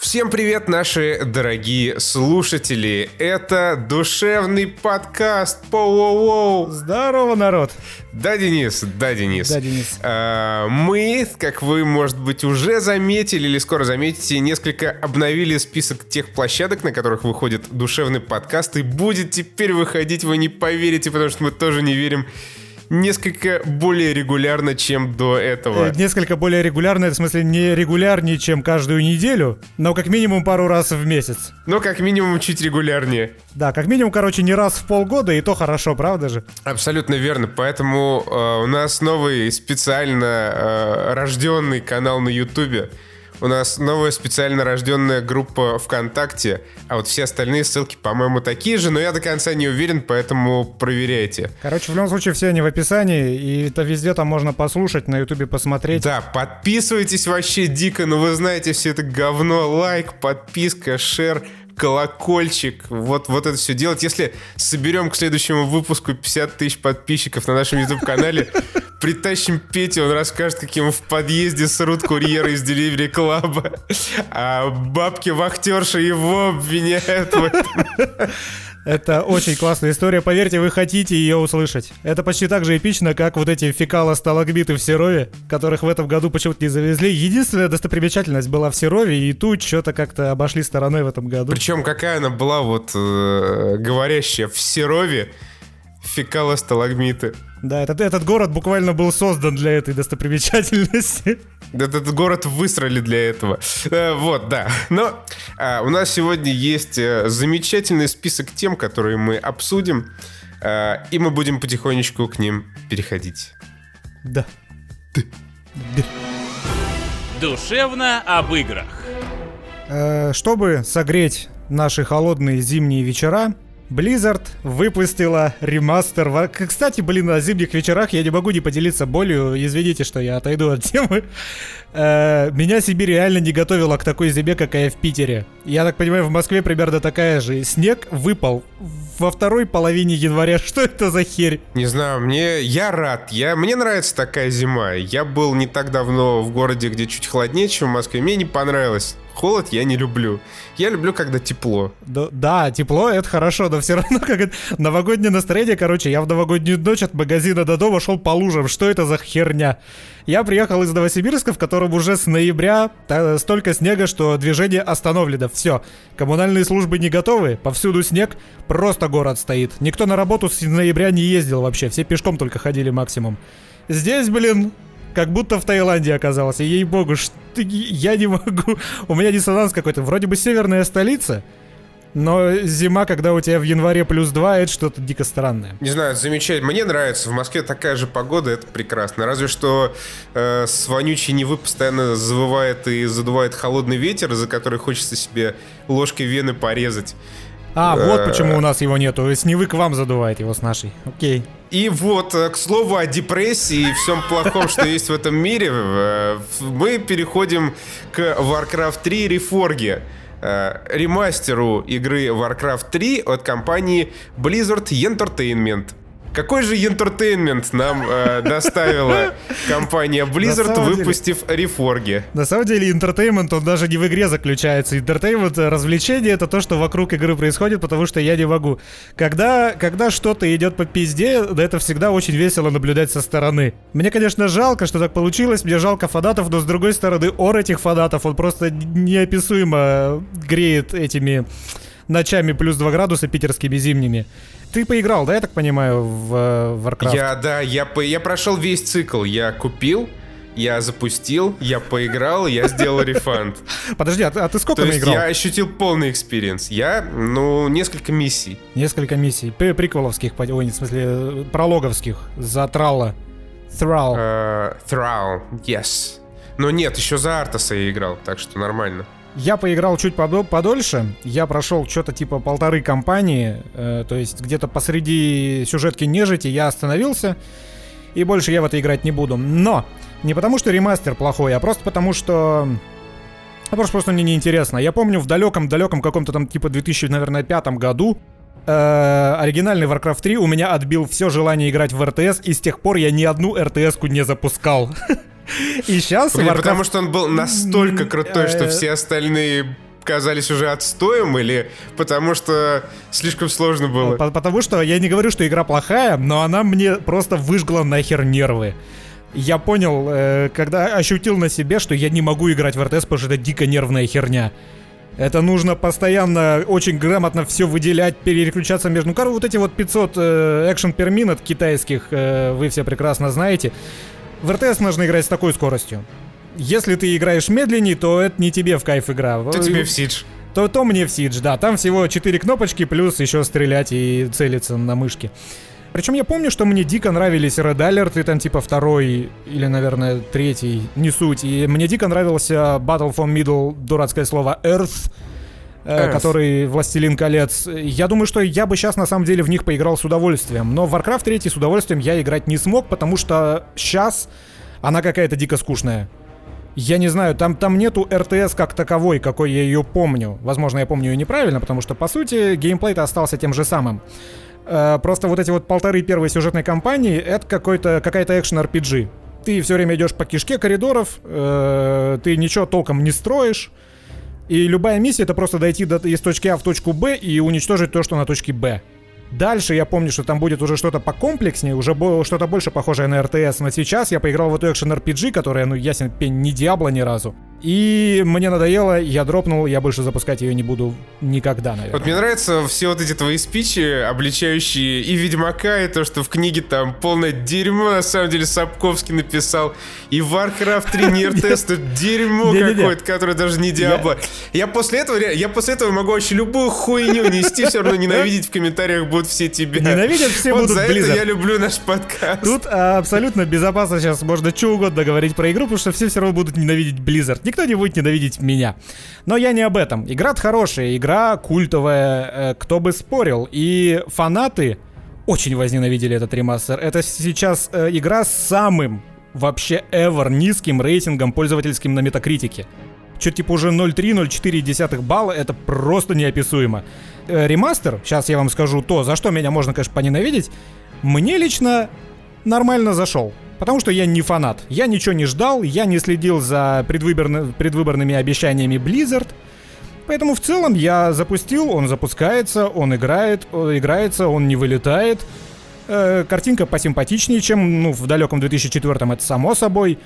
Всем привет, наши дорогие слушатели! Это душевный подкаст Поу-воу-воу! Здорово, народ! Да, Денис, да, Денис. Да, Денис. А, мы, как вы, может быть, уже заметили или скоро заметите, несколько обновили список тех площадок, на которых выходит душевный подкаст, и будет теперь выходить, вы не поверите, потому что мы тоже не верим несколько более регулярно, чем до этого. Э, Несколько более регулярно, это в смысле не регулярнее, чем каждую неделю, но как минимум пару раз в месяц. Но как минимум чуть регулярнее. Да, как минимум, короче, не раз в полгода, и то хорошо, правда же? Абсолютно верно. Поэтому э, у нас новый специально э, рожденный канал на Ютубе. У нас новая специально рожденная группа ВКонтакте, а вот все остальные ссылки, по-моему, такие же, но я до конца не уверен, поэтому проверяйте. Короче, в любом случае, все они в описании, и это везде там можно послушать, на ютубе посмотреть. Да, подписывайтесь вообще дико, ну вы знаете все это говно, лайк, подписка, шер, колокольчик, вот, вот это все делать. Если соберем к следующему выпуску 50 тысяч подписчиков на нашем YouTube-канале, притащим Петю, он расскажет, как ему в подъезде срут курьеры из Delivery Club, а бабки-вахтерши его обвиняют в этом. Это очень классная история, поверьте, вы хотите ее услышать. Это почти так же эпично, как вот эти фекало-сталагмиты в Серове, которых в этом году почему-то не завезли. Единственная достопримечательность была в Серове, и тут что-то как-то обошли стороной в этом году. Причем какая она была вот э, говорящая в Серове, фекало-сталагмиты. Да, этот, этот город буквально был создан для этой достопримечательности. Этот город высрали для этого. Э, Вот, да. Но а, у нас сегодня есть э, замечательный список тем, которые мы обсудим, а, и мы будем потихонечку к ним переходить. Да. Душевно об играх. Э, Чтобы согреть наши холодные зимние вечера, Blizzard выпустила ремастер. Кстати, блин, на зимних вечерах я не могу не поделиться болью. Извините, что я отойду от темы. Э, Меня Сибирь реально не готовила к такой зиме, какая в Питере. Я так понимаю, в Москве примерно такая же. Снег выпал во второй половине января. Что это за херь? Не знаю, мне я рад. Я, мне нравится такая зима. Я был не так давно в городе, где чуть холоднее, чем в Москве. Мне не понравилось. Холод я не люблю. Я люблю, когда тепло. Да, да, тепло, это хорошо, но все равно как это, новогоднее настроение, короче, я в новогоднюю ночь от магазина до дома шел по лужам, что это за херня? Я приехал из Новосибирска, в котором уже с ноября та- столько снега, что движение остановлено, все. Коммунальные службы не готовы, повсюду снег, просто город стоит. Никто на работу с ноября не ездил вообще, все пешком только ходили максимум. Здесь, блин, как будто в Таиланде оказался. Ей-богу, что я не могу. У меня диссонанс какой-то. Вроде бы северная столица, но зима, когда у тебя в январе плюс 2, это что-то дико странное. Не знаю, замечательно. Мне нравится. В Москве такая же погода, это прекрасно. Разве что э, с вонючей Невы постоянно завывает и задувает холодный ветер, за который хочется себе ложкой вены порезать. А, вот Э. почему у нас его нету. С Невы к вам задувает его с нашей. Окей. И вот, э, к слову о депрессии и всем плохом, что есть в этом мире, э, мы переходим к Warcraft 3 Reforge, ремастеру игры Warcraft 3 от компании Blizzard Entertainment. Какой же entertainment нам э, доставила компания Blizzard, самом деле- выпустив Reforged? На самом деле, entertainment, он даже не в игре заключается. Entertainment, э, развлечение, это то, что вокруг игры происходит, потому что я не могу. Когда, когда что-то идет по пизде, да это всегда очень весело наблюдать со стороны. Мне, конечно, жалко, что так получилось, мне жалко фанатов, но с другой стороны, ор этих фанатов, он просто неописуемо греет этими ночами плюс 2 градуса питерскими зимними. Ты поиграл, да, я так понимаю, в э, Warcraft? Я, да, я, я прошел весь цикл. Я купил, я запустил, я поиграл, я сделал refund. Подожди, а ты, а ты сколько То наиграл? я ощутил полный experience. Я, ну, несколько миссий. Несколько миссий. При- Приквеловских, ой, в смысле, э, прологовских. За Тралла. Thrall. Э, Thrall, yes. Но нет, еще за Артаса я играл, так что нормально. Я поиграл чуть подо- подольше. Я прошел что-то типа полторы кампании. э, то есть где-то посреди сюжетки нежити я остановился. И больше я в это играть не буду. Но! Не потому, что ремастер плохой, а просто потому, что... А просто, просто мне неинтересно. Я помню в далеком-далеком каком-то там типа 2000, наверное, пятом году э, оригинальный Warcraft 3 у меня отбил все желание играть в РТС, и с тех пор я ни одну РТС-ку не запускал. И сейчас Блин, потому что он был настолько крутой, что э, все остальные показались уже отстоем или потому что слишком сложно было? По- Потому что я не говорю, что игра плохая, но она мне просто выжгла нахер нервы. Я понял, э, когда ощутил на себе, что я не могу играть в РТС, потому что это дико нервная херня. Это нужно постоянно очень грамотно все выделять, переключаться между... Ну, вот эти вот 500 э, экшен per minute китайских, э, вы все прекрасно знаете. В РТС нужно играть с такой скоростью. Если ты играешь медленнее, то это не тебе в кайф игра. То тебе в Сидж. То, то мне в Сидж, да. Там всего 4 кнопочки, плюс еще стрелять и целиться на мышке. Причем я помню, что мне дико нравились Red Alert, и там типа второй или, наверное, третий, не суть. И мне дико нравился Battle for Middle, дурацкое слово, Earth, Earth. который Властелин колец. Я думаю, что я бы сейчас на самом деле в них поиграл с удовольствием. Но в Warcraft 3 с удовольствием я играть не смог, потому что сейчас она какая-то дико скучная. Я не знаю, там, там нету РТС как таковой, какой я ее помню. Возможно, я помню ее неправильно, потому что, по сути, геймплей-то остался тем же самым. Э, Просто вот эти вот полторы первой сюжетной кампании это какой-то, какая-то экшен-RPG. Ты все время идешь по кишке коридоров, э, ты ничего толком не строишь. И любая миссия это просто дойти до, из точки А в точку Б и уничтожить то, что на точке Б. Дальше я помню, что там будет уже что-то покомплекснее, уже что-то больше похожее на РТС, но сейчас я поиграл в эту экшен RPG, которая, ну, ясен пень, не Диабло ни разу. И мне надоело, я дропнул, я больше запускать ее не буду никогда, наверное. Вот мне нравятся все вот эти твои спичи, обличающие и Ведьмака, и то, что в книге там полное дерьмо, на самом деле Сапковский написал, и Warcraft 3 не РТС, тут дерьмо какое-то, которое даже не Диабло. Я после этого, я после этого могу вообще любую хуйню нести, все равно ненавидеть в комментариях будут все тебя. Ненавидят все будут за это я люблю наш подкаст. Тут а, абсолютно безопасно сейчас можно что угодно говорить про игру, потому что все все равно будут ненавидеть Blizzard. Никто не будет ненавидеть меня. Но я не об этом. Игра хорошая, игра культовая, э, кто бы спорил. И фанаты очень возненавидели этот ремастер. Это сейчас э, игра с самым вообще ever низким рейтингом пользовательским на метакритике. Что-то типа уже 0,3-0,4 балла, это просто неописуемо. Э, ремастер, сейчас я вам скажу то, за что меня можно, конечно, поненавидеть, мне лично нормально зашел. Потому что я не фанат. Я ничего не ждал, я не следил за предвыборны- предвыборными обещаниями Blizzard. Поэтому в целом я запустил, он запускается, он играет, э, играется, он не вылетает. Э, картинка посимпатичнее, чем ну, в далеком 2004 это само собой.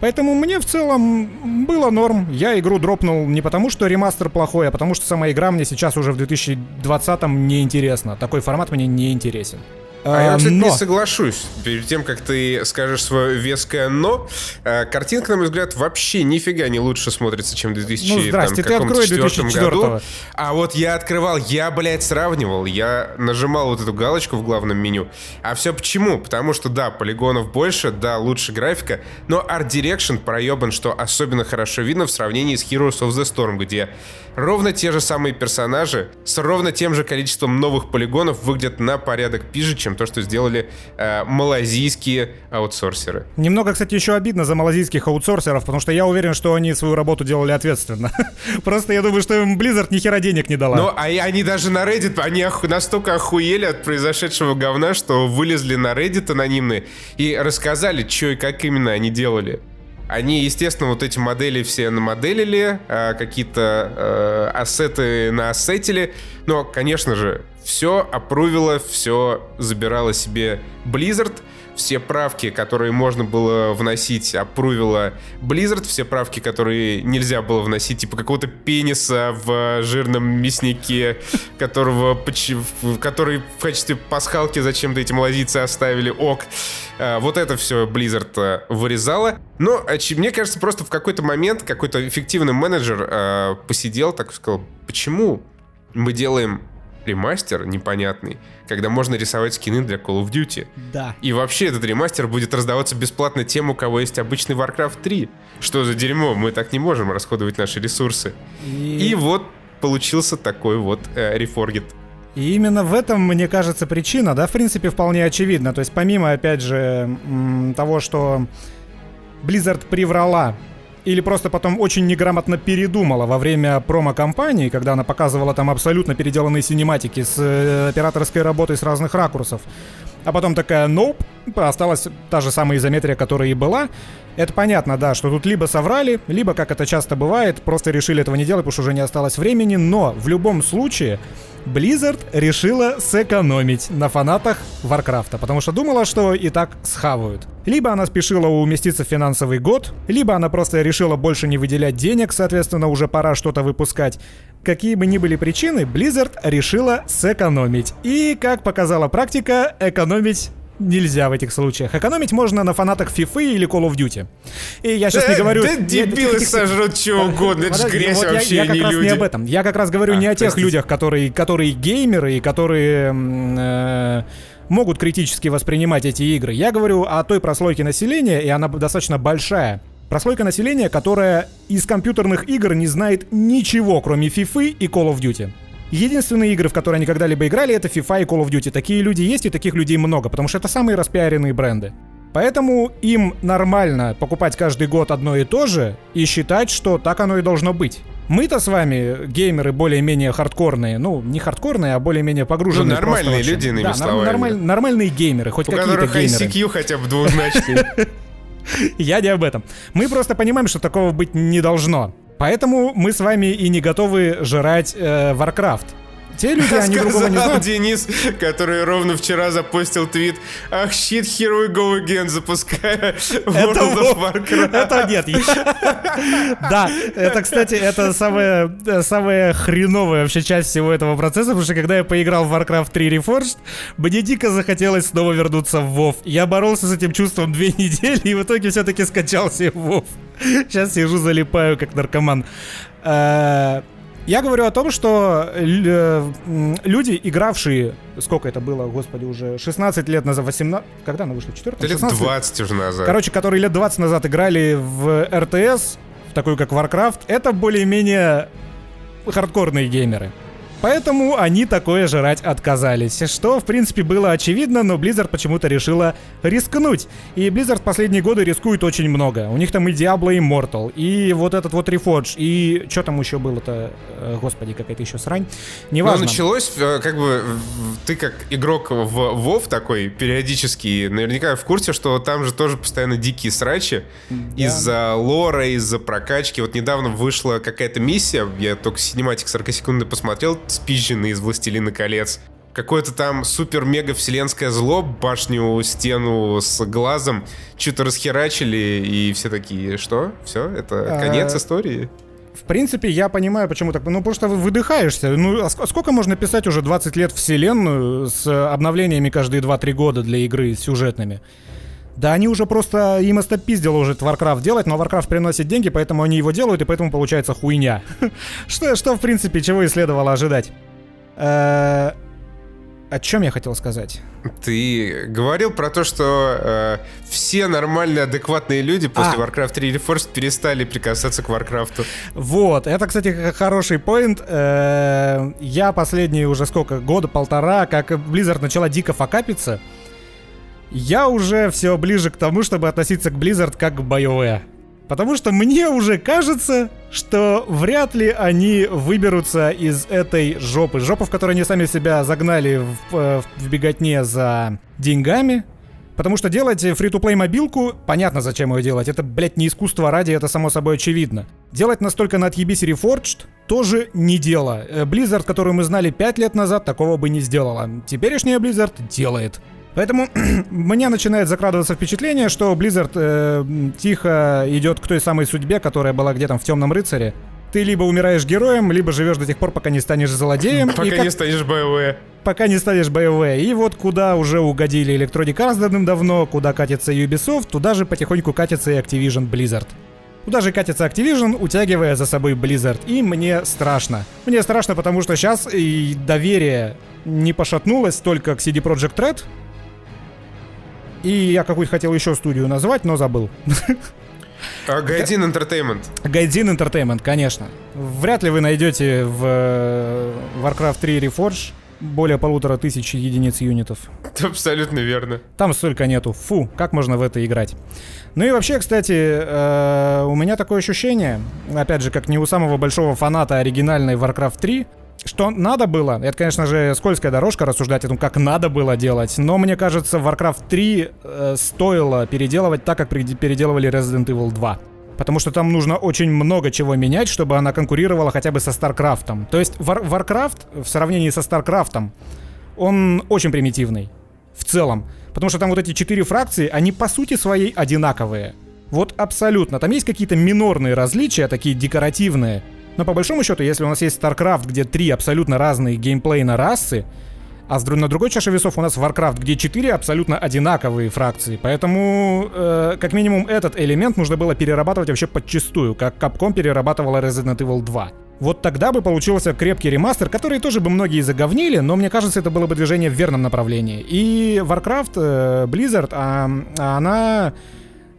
Поэтому мне в целом было норм. Я игру дропнул не потому, что ремастер плохой, а потому что сама игра мне сейчас уже в 2020 не интересна. Такой формат мне не интересен. А я, кстати, но- не соглашусь. Перед тем, как ты скажешь свое веское «но», э, картинка, на мой взгляд, вообще нифига не лучше смотрится, чем в 2000 Ну, здрасте, там, ты каком-то открой четвертом 2004-го. году. А вот я открывал, я, блядь, сравнивал, я нажимал вот эту галочку в главном меню. А все почему? Потому что, да, полигонов больше, да, лучше графика, но Art Direction проебан, что особенно хорошо видно в сравнении с Heroes of the Storm, где ровно те же самые персонажи с ровно тем же количеством новых полигонов выглядят на порядок пиже, чем то, что сделали э, малазийские аутсорсеры. Немного, кстати, еще обидно за малазийских аутсорсеров, потому что я уверен, что они свою работу делали ответственно. Просто я думаю, что им Blizzard ни хера денег не дала. Но а, они даже на Reddit, они оху- настолько охуели от произошедшего говна, что вылезли на Reddit анонимные и рассказали, что и как именно они делали. Они, естественно, вот эти модели все намоделили, а, какие-то э, ассеты наассетили, но, конечно же, все опрувило, все забирало себе Blizzard, все правки, которые можно было вносить, опрувила Blizzard, все правки, которые нельзя было вносить, типа какого-то пениса в жирном мяснике, которого, который в качестве пасхалки зачем-то эти малазийцы оставили, ок. А, Вот это все Blizzard э, вырезала. Но мне кажется, просто в какой-то момент какой-то эффективный менеджер э, посидел, так сказал, почему мы делаем ремастер непонятный, когда можно рисовать скины для Call of Duty. Да. И вообще этот ремастер будет раздаваться бесплатно тем, у кого есть обычный Warcraft 3. Что за дерьмо? Мы так не можем расходовать наши ресурсы. И вот получился такой вот э, рефоргет. И именно в этом, мне кажется, причина, да, в принципе, вполне очевидна. То есть помимо, опять же, того, что Blizzard приврала или просто потом очень неграмотно передумала во время промо-компании, когда она показывала там абсолютно переделанные синематики с э, операторской работой с разных ракурсов. А потом такая, nope, осталась та же самая изометрия, которая и была. Это понятно, да, что тут либо соврали, либо, как это часто бывает, просто решили этого не делать, потому что уже не осталось времени, но в любом случае Blizzard решила сэкономить на фанатах Варкрафта, потому что думала, что и так схавают. Либо она спешила уместиться в финансовый год, либо она просто решила больше не выделять денег, соответственно, уже пора что-то выпускать. Какие бы ни были причины, Blizzard решила сэкономить. И, как показала практика, экономить нельзя в этих случаях. Экономить можно на фанатах FIFA или Call of Duty. И я сейчас Да, не говорю... да я- дебилы этих- сожрут чего угодно, это же грязь вот я- вообще, я, как не раз люди. не об этом. Я как раз говорю А, не о тех простите. людях, которые, которые геймеры и которые э, могут критически воспринимать эти игры. Я говорю о той прослойке населения, и она достаточно большая. Прослойка населения, которая из компьютерных игр не знает ничего, кроме FIFA и Call of Duty. Единственные игры, в которые они когда-либо играли, это FIFA и Call of Duty. Такие люди есть, и таких людей много, потому что это самые распиаренные бренды. Поэтому им нормально покупать каждый год одно и то же и считать, что так оно и должно быть. Мы-то с вами, геймеры более-менее хардкорные, ну, не хардкорные, а более-менее погруженные. Ну, нормальные люди, иными да, словами. нормаль- нормальные геймеры, хоть У какие-то которых геймеры. ICQ хотя бы двузначный. Я не об этом. Мы просто понимаем, что такого быть не должно. Поэтому мы с вами и не готовы жрать э, Warcraft. Те люди, они другого не Сказал знают. Денис, который ровно вчера запостил твит Ах, shit, here we go again, запуская World of Warcraft. Это нет. Да, это, кстати, это самая, э, самая хреновая вообще часть всего этого процесса, потому что когда я поиграл в Warcraft 3 Reforged, мне дико захотелось снова вернуться в WoW. Я боролся с этим чувством две недели и в итоге все-таки скачал себе WoW. Сейчас сижу, залипаю, как наркоман. Я говорю о том, что э, люди, игравшие, сколько это было, господи, уже 16 лет назад, 18... Когда она вышла? 4 Да лет 20 уже назад. Короче, которые лет 20 назад играли в РТС, в такую как Warcraft, это более-менее хардкорные геймеры. Поэтому они такое жрать отказались. Что, в принципе, было очевидно, но Blizzard почему-то решила рискнуть. И Blizzard в последние годы рискует очень много. У них там и Diablo Immortal, и вот этот вот Reforge, и что там еще было-то? Э, Господи, какая-то еще срань. Ну, Неважно. началось, э, как бы, ты как игрок в WoW такой, периодически, наверняка в курсе, что там же тоже постоянно дикие срачи из-за лора, из-за прокачки. Вот недавно вышла какая-то миссия, я только синематик 40 секунд посмотрел, спизженный из «Властелина колец». Какое-то там супер-мега вселенское зло, башню, стену с глазом, что-то расхерачили, и все такие, что? Все? Это А, конец истории? В принципе, я понимаю, почему так. Ну, вы выдыхаешься. Ну, а ск- сколько можно писать уже 20 лет вселенную с обновлениями каждые 2-3 года для игры сюжетными? Да они уже просто, им остопиздило уже этот Warcraft делать, но Warcraft приносит деньги, поэтому они его делают, и поэтому получается хуйня. Что, что в принципе, чего и следовало ожидать. Э, О чем я хотел сказать? Ты говорил про то, что э, все нормальные, адекватные люди после А. Warcraft 3 Reforged перестали прикасаться к Warcraft. Вот, это, кстати, хороший поинт. Э, Я последние уже сколько, года, полтора, как Blizzard начала дико факапиться, я уже все ближе к тому, чтобы относиться к Blizzard как к BioWare. Потому что мне уже кажется, что вряд ли они выберутся из этой жопы. Жопы, в которой они сами себя загнали в, э, в беготне за деньгами. Потому что делать фри-то-плей мобилку, понятно, зачем ее делать. Это, блядь, не искусство ради, это само собой очевидно. Делать настолько на отъебись Reforged тоже не дело. Э, Blizzard, которую мы знали 5 лет назад, такого бы не сделала. Теперешняя Blizzard делает. Поэтому мне начинает закрадываться впечатление, что Blizzard э, тихо идет к той самой судьбе, которая была где-то в Темном рыцаре. Ты либо умираешь героем, либо живешь до тех пор, пока не станешь злодеем. Пока как не станешь BioWare. пока не станешь BioWare. И вот куда уже угодили Electronic Arts давным-давно, куда катится Ubisoft, туда же потихоньку катится и Activision Blizzard. Туда же катится Activision, утягивая за собой Blizzard. И мне страшно. Мне страшно, потому что сейчас и доверие не пошатнулось только к CD Projekt Red. И я какую-то хотел еще студию назвать, но забыл. А Гайдин Entertainment. Гайдин Entertainment, конечно. Вряд ли вы найдете в э, Warcraft 3 Reforged более полутора тысяч единиц юнитов. Это абсолютно верно. Там столько нету. Фу, как можно в это играть? Ну и вообще, кстати, э, у меня такое ощущение, опять же, как не у самого большого фаната оригинальной Warcraft 3, что надо было, это, конечно же, скользкая дорожка рассуждать о том, как надо было делать, но мне кажется, Warcraft 3 э, стоило переделывать так, как переделывали Resident Evil 2. Потому что там нужно очень много чего менять, чтобы она конкурировала хотя бы со StarCraft. То есть War- Warcraft в сравнении со StarCraft, он очень примитивный. В целом. Потому что там вот эти четыре фракции, они по сути своей одинаковые. Вот абсолютно. Там есть какие-то минорные различия, такие декоративные. Но по большому счету, если у нас есть StarCraft, где три абсолютно разные геймплейна расы, а с, на другой чаше весов у нас Warcraft, где четыре абсолютно одинаковые фракции. Поэтому, э, как минимум, этот элемент нужно было перерабатывать вообще подчистую, как Capcom перерабатывала Resident Evil 2. Вот тогда бы получился крепкий ремастер, который тоже бы многие заговнили, но мне кажется, это было бы движение в верном направлении. И Warcraft, э, Blizzard, а, а она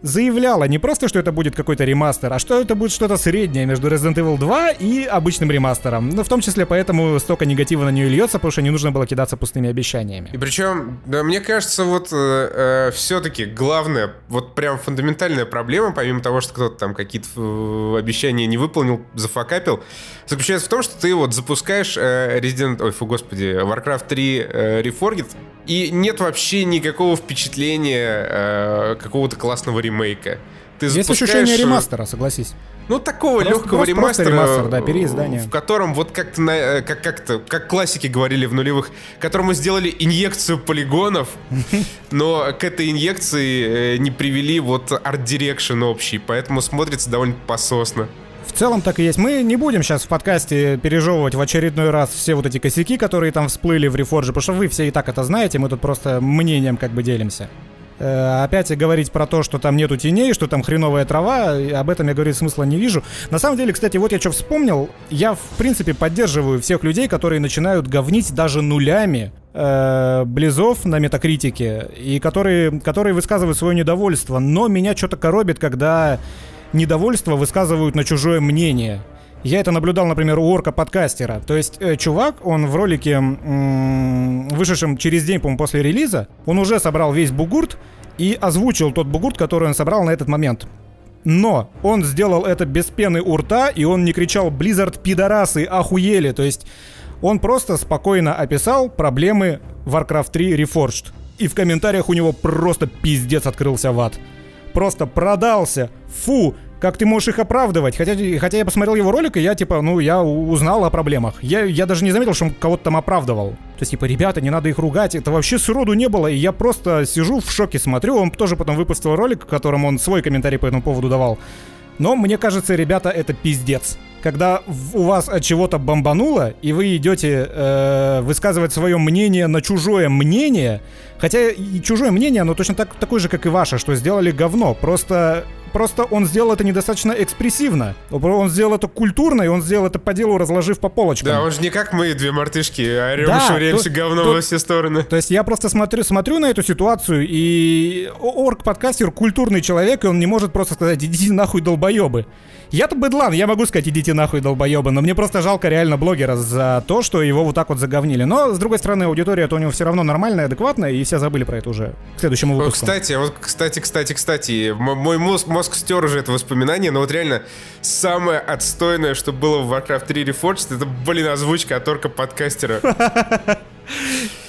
заявляла не просто, что это будет какой-то ремастер, а что это будет что-то среднее между Resident Evil 2 и обычным ремастером. Ну, в том числе поэтому столько негатива на нее льется, потому что не нужно было кидаться пустыми обещаниями. И причем, да, мне кажется, вот э, э, все-таки главная, вот прям фундаментальная проблема, помимо того, что кто-то там какие-то э, обещания не выполнил, зафакапил, заключается в том, что ты вот запускаешь э, Resident... Ой, фу, господи, Warcraft 3 э, Reforged, и нет вообще никакого впечатления э, какого-то классного ремейка. Ты Есть ощущение э, ремастера, согласись. Ну, такого просто, легкого просто, ремастера, просто ремастер, да, переиздание. в котором вот как-то, э, как, как-то, как классики говорили в нулевых, которому сделали инъекцию полигонов, но к этой инъекции э, не привели вот art direction общий, поэтому смотрится довольно пососно. В целом так и есть. Мы не будем сейчас в подкасте пережевывать в очередной раз все вот эти косяки, которые там всплыли в Reforged, потому что вы все и так это знаете, мы тут просто мнением как бы делимся. Э, опять говорить про то, что там нету теней, что там хреновая трава, об этом я говорить смысла не вижу. На самом деле, кстати, вот я что вспомнил, я в принципе поддерживаю всех людей, которые начинают говнить даже нулями э, Близов на метакритике, и которые, которые высказывают свое недовольство, но меня что-то коробит, когда недовольство высказывают на чужое мнение. Я это наблюдал, например, у орка-подкастера. То есть э, чувак, он в ролике, м- вышедшем через день, по-моему, после релиза, он уже собрал весь бугурт и озвучил тот бугурт, который он собрал на этот момент. Но он сделал это без пены у рта, и он не кричал «Blizzard, пидорасы, охуели!» То есть он просто спокойно описал проблемы Warcraft 3 Reforged. И в комментариях у него просто пиздец открылся в ад просто продался. Фу, как ты можешь их оправдывать? Хотя, хотя я посмотрел его ролик, и я, типа, ну, я узнал о проблемах. Я, я даже не заметил, что он кого-то там оправдывал. То есть, типа, ребята, не надо их ругать. Это вообще сроду не было. И я просто сижу в шоке, смотрю. Он тоже потом выпустил ролик, в котором он свой комментарий по этому поводу давал. Но мне кажется, ребята, это пиздец. Когда у вас от чего-то бомбануло, и вы идете э, высказывать свое мнение на чужое мнение, хотя и чужое мнение, оно точно так, такое же, как и ваше, что сделали говно. Просто просто он сделал это недостаточно экспрессивно. Он сделал это культурно, и он сделал это по делу, разложив по полочкам. Да, он же не как мы, две мартышки, орем да, и швыряемся то, говно то, во все стороны. То есть я просто смотрю, смотрю на эту ситуацию, и орг-подкастер культурный человек, и он не может просто сказать, идите нахуй, долбоебы. Я-то быдлан, я могу сказать, идите нахуй, долбоебы, но мне просто жалко реально блогера за то, что его вот так вот заговнили. Но, с другой стороны, аудитория-то у него все равно нормальная, адекватная, и все забыли про это уже к следующему выпуску. Кстати, вот, кстати, кстати, кстати, мой мозг, мозг стер уже это воспоминание, но вот реально самое отстойное, что было в Warcraft 3 Reforged, это, блин, озвучка от орка-подкастера.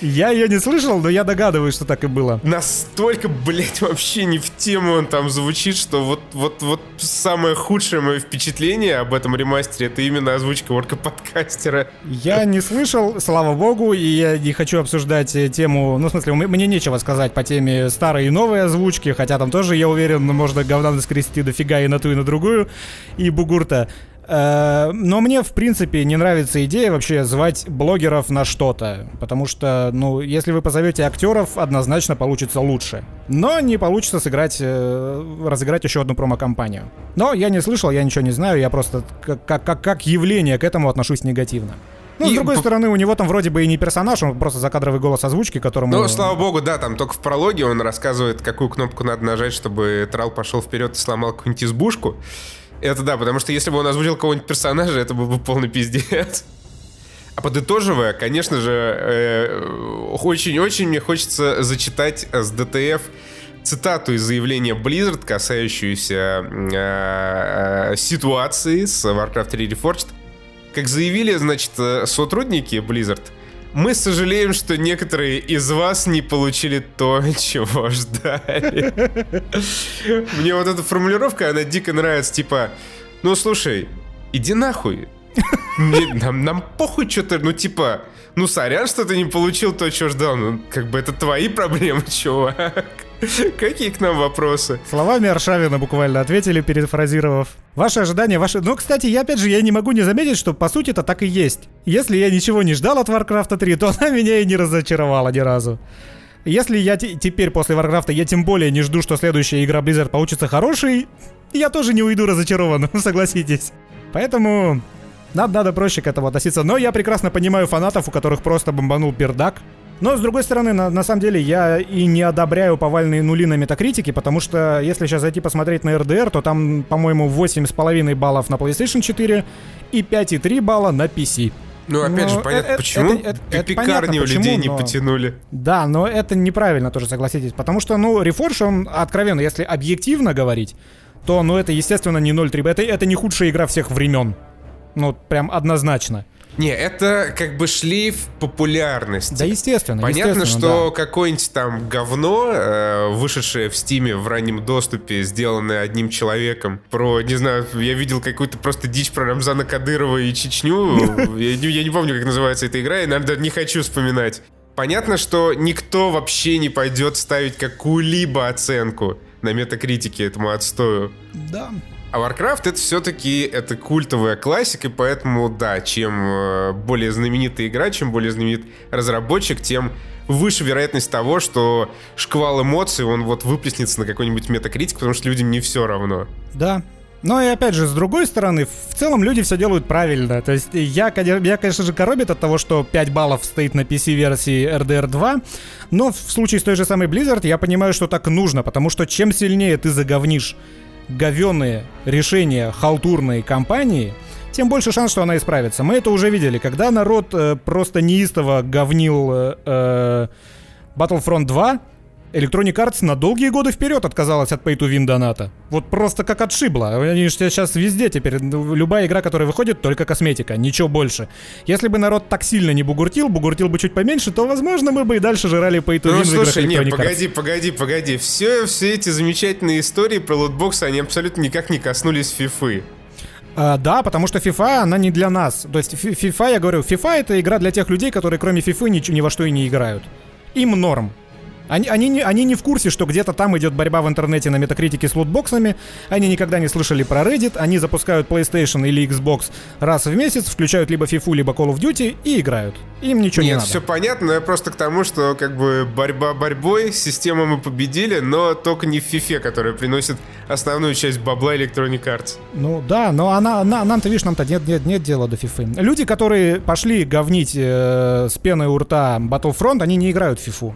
Я ее не слышал, но я догадываюсь, что так и было. Настолько, блять, вообще не в тему он там звучит, что вот, вот, вот самое худшее мое впечатление об этом ремастере это именно озвучка орка подкастера. Я не слышал, слава богу, и я не хочу обсуждать э, тему, ну, в смысле, мне нечего сказать по теме старой и новой озвучки, хотя там тоже, я уверен, можно говна наскрести дофига и на ту, и на другую, и бугурта. Э, но мне, в принципе, не нравится идея вообще звать блогеров на что-то. Потому что, ну, если вы позовете актеров, однозначно получится лучше. Но не получится сыграть, э, разыграть еще одну промо-компанию. Но я не слышал, я ничего не знаю, я просто как, как, как явление к этому отношусь негативно. Ну, и с другой стороны, у него там вроде бы и не персонаж, он просто закадровый голос озвучки, которому... Ну, слава богу, да, там только в прологе он рассказывает, какую кнопку надо нажать, чтобы Трал пошел вперед и сломал какую-нибудь избушку. Это да, потому что если бы он озвучил кого-нибудь персонажа, это был бы полный пиздец. А подытоживая, конечно же, очень-очень э, мне хочется зачитать с ДТФ цитату из заявления Blizzard, касающуюся э, э, ситуации с Warcraft 3 Reforged. Как заявили, значит, э, сотрудники Blizzard, мы сожалеем, что некоторые из вас не получили то, чего ждали. Мне вот эта формулировка, она дико нравится, типа, ну слушай, иди нахуй. Нам, нам похуй что-то, ну типа, ну сорян, что ты не получил то, что ждал. Ну, как бы это твои проблемы, чувак. Какие к нам вопросы? Словами Аршавина буквально ответили, перефразировав. Ваши ожидания, ваши... Ну, кстати, я опять же, я не могу не заметить, что по сути это так и есть. Если я ничего не ждал от Warcraft 3, то она меня и не разочаровала ни разу. Если я те- теперь после Warcraft я тем более не жду, что следующая игра Blizzard получится хорошей, я тоже не уйду разочарованным, согласитесь. Поэтому надо, надо проще к этому относиться. Но я прекрасно понимаю фанатов, у которых просто бомбанул пердак. Но, с другой стороны, на, на самом деле, я и не одобряю повальные нули на метакритике, потому что если сейчас зайти посмотреть на RDR, то там, по-моему, 8,5 баллов на PlayStation 4 и 5,3 балла на PC. Ну, опять Но же, понятно, э- э- почему это- это- это пекарни понятно, у почему, людей не но- потянули. Да, но это неправильно тоже, согласитесь. Потому что, ну, Reforge, он откровенно, если объективно говорить, то, ну, это, естественно, не 0.3. Это, это не худшая игра всех времен. Ну, прям однозначно. Не, это как бы шлейф популярности. Да, естественно. Понятно, естественно, что да. какое-нибудь там говно, э, вышедшее в Стиме в раннем доступе, сделанное одним человеком, про, не знаю, я видел какую-то просто дичь про Рамзана Кадырова и Чечню, я, не- я не помню, как называется эта игра, и, наверное, не хочу вспоминать. Понятно, что никто вообще не пойдет ставить какую-либо оценку на метакритике этому отстою. Да. А Warcraft это все-таки это культовая классика, поэтому, да, чем э, более знаменитая игра, чем более знаменит разработчик, тем выше вероятность того, что шквал эмоций, он вот выплеснется на какой-нибудь метакритик, потому что людям не все равно. Да. Но и опять же, с другой стороны, в целом люди все делают правильно. То есть я, меня, конечно же, коробит от того, что 5 баллов стоит на PC-версии RDR 2, но в случае с той же самой Blizzard я понимаю, что так нужно, потому что чем сильнее ты заговнишь говенные решения халтурной компании, тем больше шанс, что она исправится. Мы это уже видели, когда народ э, просто неистово говнил э, э, Battlefront 2, Electronic Arts на долгие годы вперед отказалась от Pay-to-Win доната. Вот просто как отшибла. Они же сейчас везде теперь, ну, любая игра, которая выходит, только косметика, ничего больше. Если бы народ так сильно не бугуртил, бугуртил бы чуть поменьше, то, возможно, мы бы и дальше жрали Pay-to-Win Ну, в играх слушай, не, Electronic Arts. погоди, погоди, погоди. Все, все эти замечательные истории про лутбоксы, они абсолютно никак не коснулись фифы. А, да, потому что FIFA, она не для нас. То есть FIFA, я говорю, FIFA это игра для тех людей, которые кроме FIFA ни, ни во что и не играют. Им норм. Они, они, не, они не в курсе, что где-то там идет борьба в интернете на метакритике с лутбоксами. Они никогда не слышали про Reddit. Они запускают PlayStation или Xbox раз в месяц, включают либо FIFA, либо Call of Duty и играют. Им ничего не Нет, надо. все понятно, но я просто к тому, что как бы борьба борьбой, систему мы победили, но только не в фифе, которая приносит основную часть бабла Electronic Arts. Ну да, но она, на- нам-то, видишь, нам-то нет, нет, нет дела до фифы. Люди, которые пошли говнить э, с пеной у рта Battlefront, они не играют в фифу.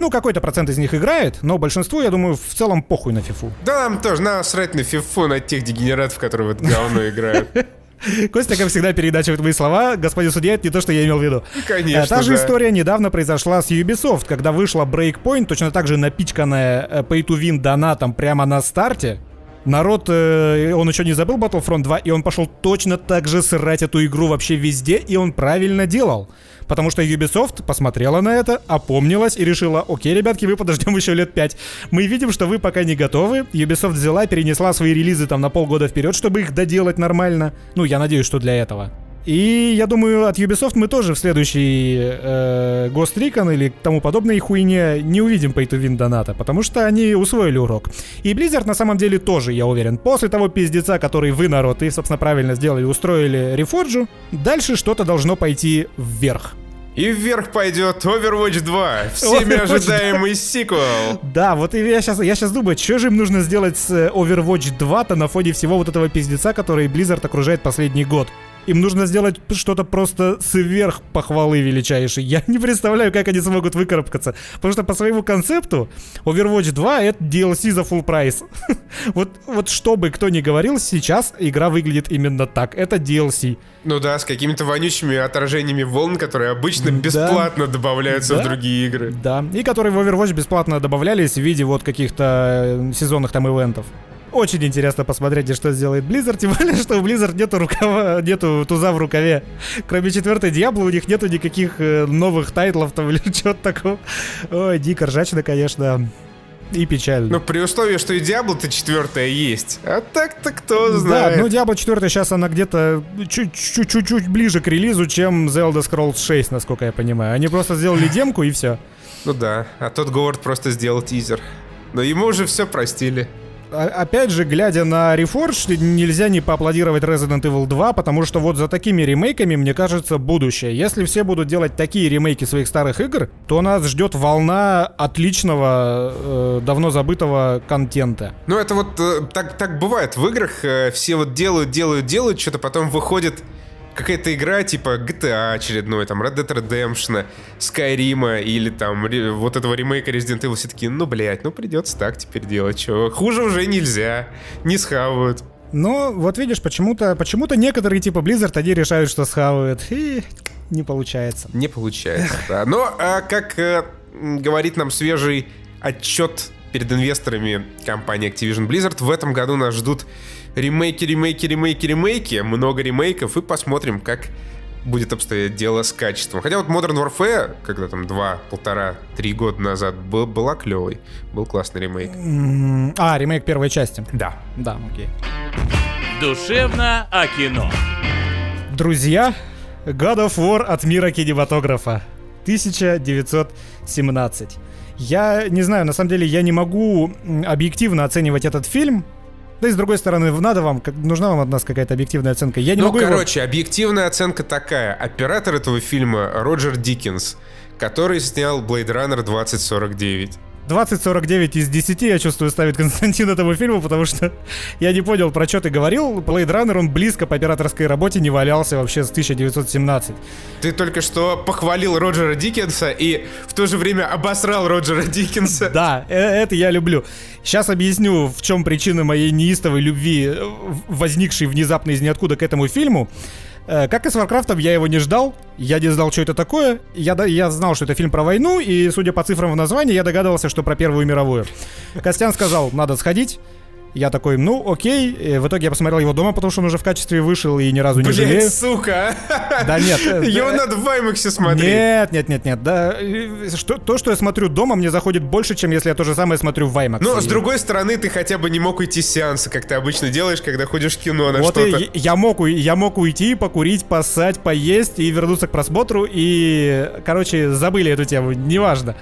Ну, какой-то процент из них играет, но большинству, я думаю, в целом похуй на фифу. Да, нам тоже насрать на фифу, на тех дегенератов, которые в это говно играют. Костя, как всегда, передачивает мои слова. Господин судья, это не то, что я имел в виду. Конечно, Э, Та же да. история недавно произошла с Ubisoft, когда вышла Breakpoint, точно так же напичканная э, Pay-to-Win донатом прямо на старте. Народ, э, он еще не забыл Battlefront 2, и он пошел точно так же срать эту игру вообще везде, и он правильно делал. Потому что Ubisoft посмотрела на это, опомнилась и решила, окей, ребятки, вы подождем еще лет 5. Мы видим, что вы пока не готовы. Ubisoft взяла, перенесла свои релизы там на полгода вперед, чтобы их доделать нормально. Ну, я надеюсь, что для этого. И я думаю, от Ubisoft мы тоже в следующий э, Ghost Recon или тому подобной хуйне не увидим pay-to-win доната, потому что они усвоили урок. И Blizzard на самом деле тоже, я уверен, после того пиздеца, который вы, народ, и, собственно, правильно сделали, устроили Reforge, дальше что-то должно пойти вверх. И вверх пойдет Overwatch 2, всеми Overwatch 2. ожидаемый сиквел. Да, вот и я сейчас, я сейчас думаю, что же им нужно сделать с э, Overwatch 2-то на фоне всего вот этого пиздеца, который Blizzard окружает последний год. Им нужно сделать что-то просто сверх похвалы величайшей. Я не представляю, как они смогут выкарабкаться. Потому что по своему концепту Overwatch 2 это DLC за full прайс. вот, вот что бы кто ни говорил, сейчас игра выглядит именно так. Это DLC. Ну да, с какими-то вонючими отражениями волн, которые обычно Да. бесплатно добавляются Да. в другие игры. Да, и которые в Overwatch бесплатно добавлялись в виде вот каких-то э, сезонных там ивентов. Очень интересно посмотреть, что сделает Blizzard, тем более, что у Blizzard нету рукава, нету туза в рукаве. Кроме четвертой Диабло у них нету никаких э, новых тайтлов там или чего-то такого. Ой, дико ржачно, конечно. И печально. Ну, при условии, что и Диабло-то четвертая есть. А так-то кто знает. Да, ну Diablo 4 сейчас она где-то чуть-чуть ближе к релизу, чем Elder Scrolls 6, насколько я понимаю. Они просто сделали демку и все. Ну да, а тот Говард просто сделал тизер. Но ему уже все простили. А, опять же, глядя на Reforged, нельзя не поаплодировать Resident Evil 2, потому что вот за такими ремейками, мне кажется, будущее. Если все будут делать такие ремейки своих старых игр, то нас ждет волна отличного, э, давно забытого контента. Ну, это вот э, так, так бывает в играх. Э, все вот делают, делают, делают, что-то потом выходит какая-то игра типа GTA очередной, там Red Dead Redemption, Skyrim или там вот этого ремейка Resident Evil все таки ну, блядь, ну придется так теперь делать, что хуже уже нельзя, не схавают. Но вот видишь, почему-то почему-то некоторые типа Blizzard, они решают, что схавают, и не получается. Не получается, да. Но, а, как а, говорит нам свежий отчет перед инвесторами компании Activision Blizzard, в этом году нас ждут ремейки, ремейки, ремейки, ремейки, много ремейков, и посмотрим, как будет обстоять дело с качеством. Хотя вот Modern Warfare, когда там два, полтора, три года назад, был, была клевой. Был классный ремейк. А, ремейк первой части. Да. Да, окей. Душевно о кино. Друзья, God of War от мира кинематографа. 1917. Я не знаю, на самом деле я не могу объективно оценивать этот фильм, да и с другой стороны, надо вам, нужна вам от нас какая-то объективная оценка. Я не ну, могу короче, его... объективная оценка такая. Оператор этого фильма Роджер Диккенс, который снял Blade Runner 2049. 2049 из 10, я чувствую, ставит Константин этому фильму, потому что я не понял, про что ты говорил. Blade Runner, он близко по операторской работе не валялся вообще с 1917. Ты только что похвалил Роджера Диккенса и в то же время обосрал Роджера Диккенса. Да, э, это я люблю. Сейчас объясню, в чем причина моей неистовой любви, э, возникшей внезапно из ниоткуда к этому фильму. Э, как и с Варкрафтом, я его не ждал. Я не знал, что это такое. Я, я знал, что это фильм про войну, и, судя по цифрам в названии, я догадывался, что про Первую мировую. Костян сказал, надо сходить. Я такой, ну, окей. И в итоге я посмотрел его дома, потому что он уже в качестве вышел и ни разу не Блять, жалею. сука! Да нет. Э, его надо в IMAX смотреть. Нет, нет, нет, нет. Да, что, то, что я смотрю дома, мне заходит больше, чем если я то же самое смотрю в IMAX. Но, с другой стороны, ты хотя бы не мог уйти с сеанса, как ты обычно делаешь, когда ходишь в кино на вот что-то. И, я, мог, я мог уйти, покурить, поссать, поесть и вернуться к просмотру, и, короче, забыли эту тему, неважно.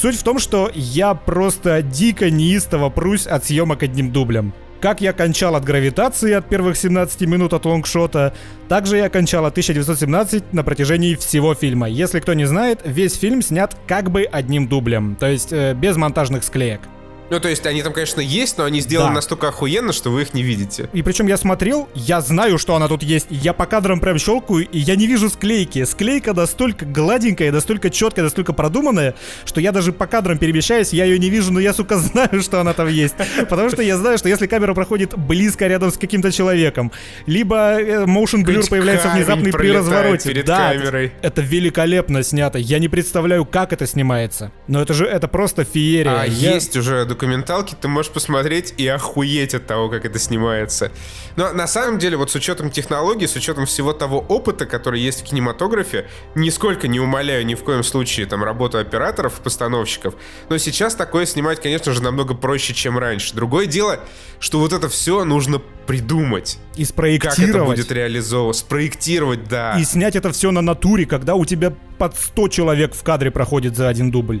Суть в том, что я просто дико неистово прусь от съемок одним дублем. Как я кончал от гравитации от первых 17 минут от лонгшота, также я кончал от 1917 на протяжении всего фильма. Если кто не знает, весь фильм снят как бы одним дублем, то есть э, без монтажных склеек. Ну, то есть они там, конечно, есть, но они сделаны Да. настолько охуенно, что вы их не видите. И причем я смотрел, я знаю, что она тут есть. Я по кадрам прям щелкаю, и я не вижу склейки. Склейка настолько гладенькая, настолько четкая, настолько продуманная, что я даже по кадрам перемещаюсь, я ее не вижу, но я, сука, знаю, что она там есть. Потому что я знаю, что если камера проходит близко рядом с каким-то человеком, либо э, motion blur появляется внезапно при развороте. перед да, камерой. это великолепно снято. Я не представляю, как это снимается. Но это же, это просто феерия. А Я- есть уже документалки, ты можешь посмотреть и охуеть от того, как это снимается. Но на самом деле, вот с учетом технологий, с учетом всего того опыта, который есть в кинематографе, нисколько не умоляю ни в коем случае там работу операторов постановщиков, но сейчас такое снимать, конечно же, намного проще, чем раньше. Другое дело, что вот это все нужно придумать. и Как это спроектировать. будет реализовано, спроектировать, да. И снять это все на натуре, когда у тебя под 100 человек в кадре проходит за один дубль.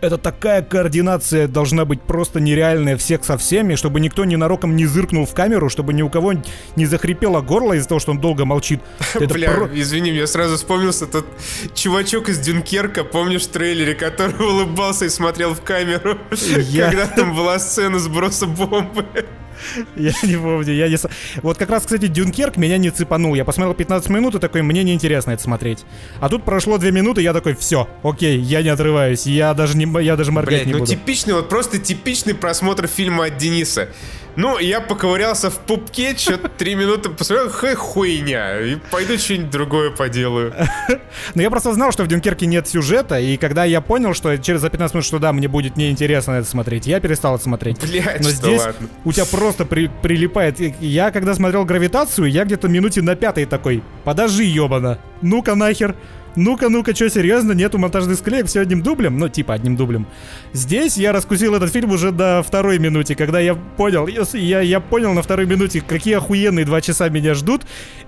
Это такая координация должна быть просто нереальная всех со всеми, чтобы никто ненароком не зыркнул в камеру, чтобы ни у кого не захрипело горло из-за того, что он долго молчит. Это Бля, про- извини, мне сразу вспомнился тот чувачок из Дюнкерка, помнишь в трейлере, который улыбался и смотрел в камеру, Я- когда там была сцена сброса бомбы. Я не помню, я не... Вот как раз, кстати, Дюнкерк меня не цепанул. Я посмотрел 15 минут и такой, мне неинтересно это смотреть. А тут прошло 2 минуты, я такой, все, окей, я не отрываюсь, я даже, не, я даже моргать Блять, не ну буду. типичный, вот просто типичный просмотр фильма от Дениса. Ну, я поковырялся в пупке, что-то три минуты посмотрел, хэ, хуйня, и пойду что-нибудь другое поделаю. Но я просто знал, что в Дюнкерке нет сюжета, и когда я понял, что через за 15 минут, что да, мне будет неинтересно это смотреть, я перестал это смотреть. Блять, Но здесь ладно. у тебя просто при- прилипает. Я когда смотрел «Гравитацию», я где-то минуте на пятой такой, подожди, ёбана, ну-ка нахер. Ну-ка, ну-ка, что, серьезно? Нету монтажных склеек, все одним дублем? Ну, типа одним дублем. Здесь я раскусил этот фильм уже до второй минуты, когда я понял, я, я, понял на второй минуте, какие охуенные два часа меня ждут,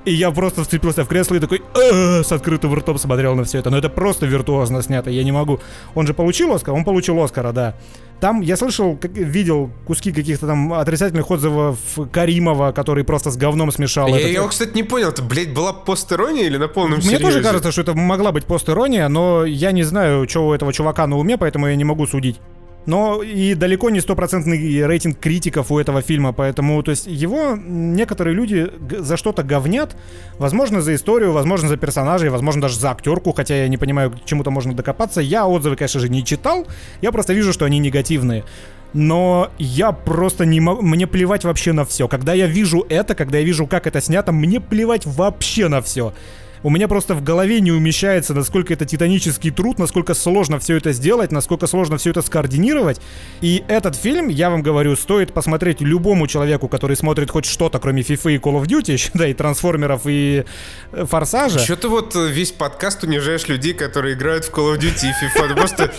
и я просто вцепился в кресло и такой «Э-э-э», с открытым ртом смотрел на все это. Но это просто виртуозно снято, я не могу. Он же получил Оскар? Он получил Оскара, да. Там я слышал, как, видел куски каких-то там отрицательных отзывов Каримова, который просто с говном смешал. Я, этот- я, кстати, не понял, это, блядь, была постерония или на полном Мне серьезе? тоже кажется, что это могла быть пост-ирония, но я не знаю, что у этого чувака на уме, поэтому я не могу судить. Но и далеко не стопроцентный рейтинг критиков у этого фильма, поэтому, то есть, его некоторые люди за что-то говнят, возможно, за историю, возможно, за персонажей, возможно, даже за актерку, хотя я не понимаю, к чему-то можно докопаться. Я отзывы, конечно же, не читал, я просто вижу, что они негативные. Но я просто не могу... Мне плевать вообще на все. Когда я вижу это, когда я вижу, как это снято, мне плевать вообще на все. У меня просто в голове не умещается, насколько это титанический труд, насколько сложно все это сделать, насколько сложно все это скоординировать. И этот фильм, я вам говорю, стоит посмотреть любому человеку, который смотрит хоть что-то, кроме FIFA и Call of Duty, да, и трансформеров, и э, Форсажа. Че ты вот э, весь подкаст унижаешь людей, которые играют в Call of Duty и FIFA? Просто...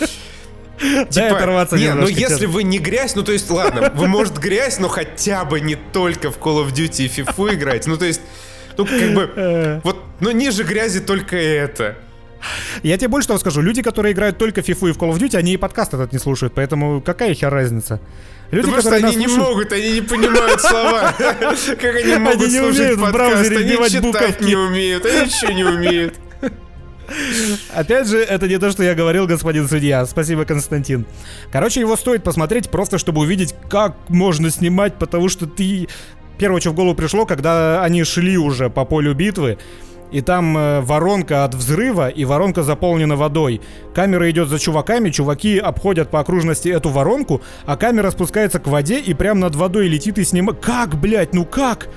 Дай оторваться не, ну если честно. вы не грязь, ну то есть, ладно, вы, может, грязь, но хотя бы не только в Call of Duty и FIFA играете. Ну то есть, ну как бы, Э. вот, ну ниже грязи только это. Я тебе больше того скажу, люди, которые играют только в FIFA и в Call of Duty, они и подкаст этот не слушают, поэтому какая хер разница? Люди, Да потому что они не слушают- могут, они не понимают слова. Как они могут не слушать умеют в браузере Они читать буковки. не умеют, они ничего не умеют. Опять же, это не то, что я говорил, господин судья. Спасибо, Константин. Короче, его стоит посмотреть просто, чтобы увидеть, как можно снимать, потому что ты... Первое, что в голову пришло, когда они шли уже по полю битвы, и там э, воронка от взрыва, и воронка заполнена водой. Камера идет за чуваками, чуваки обходят по окружности эту воронку, а камера спускается к воде и прям над водой летит и снимает. Как, блядь, ну как?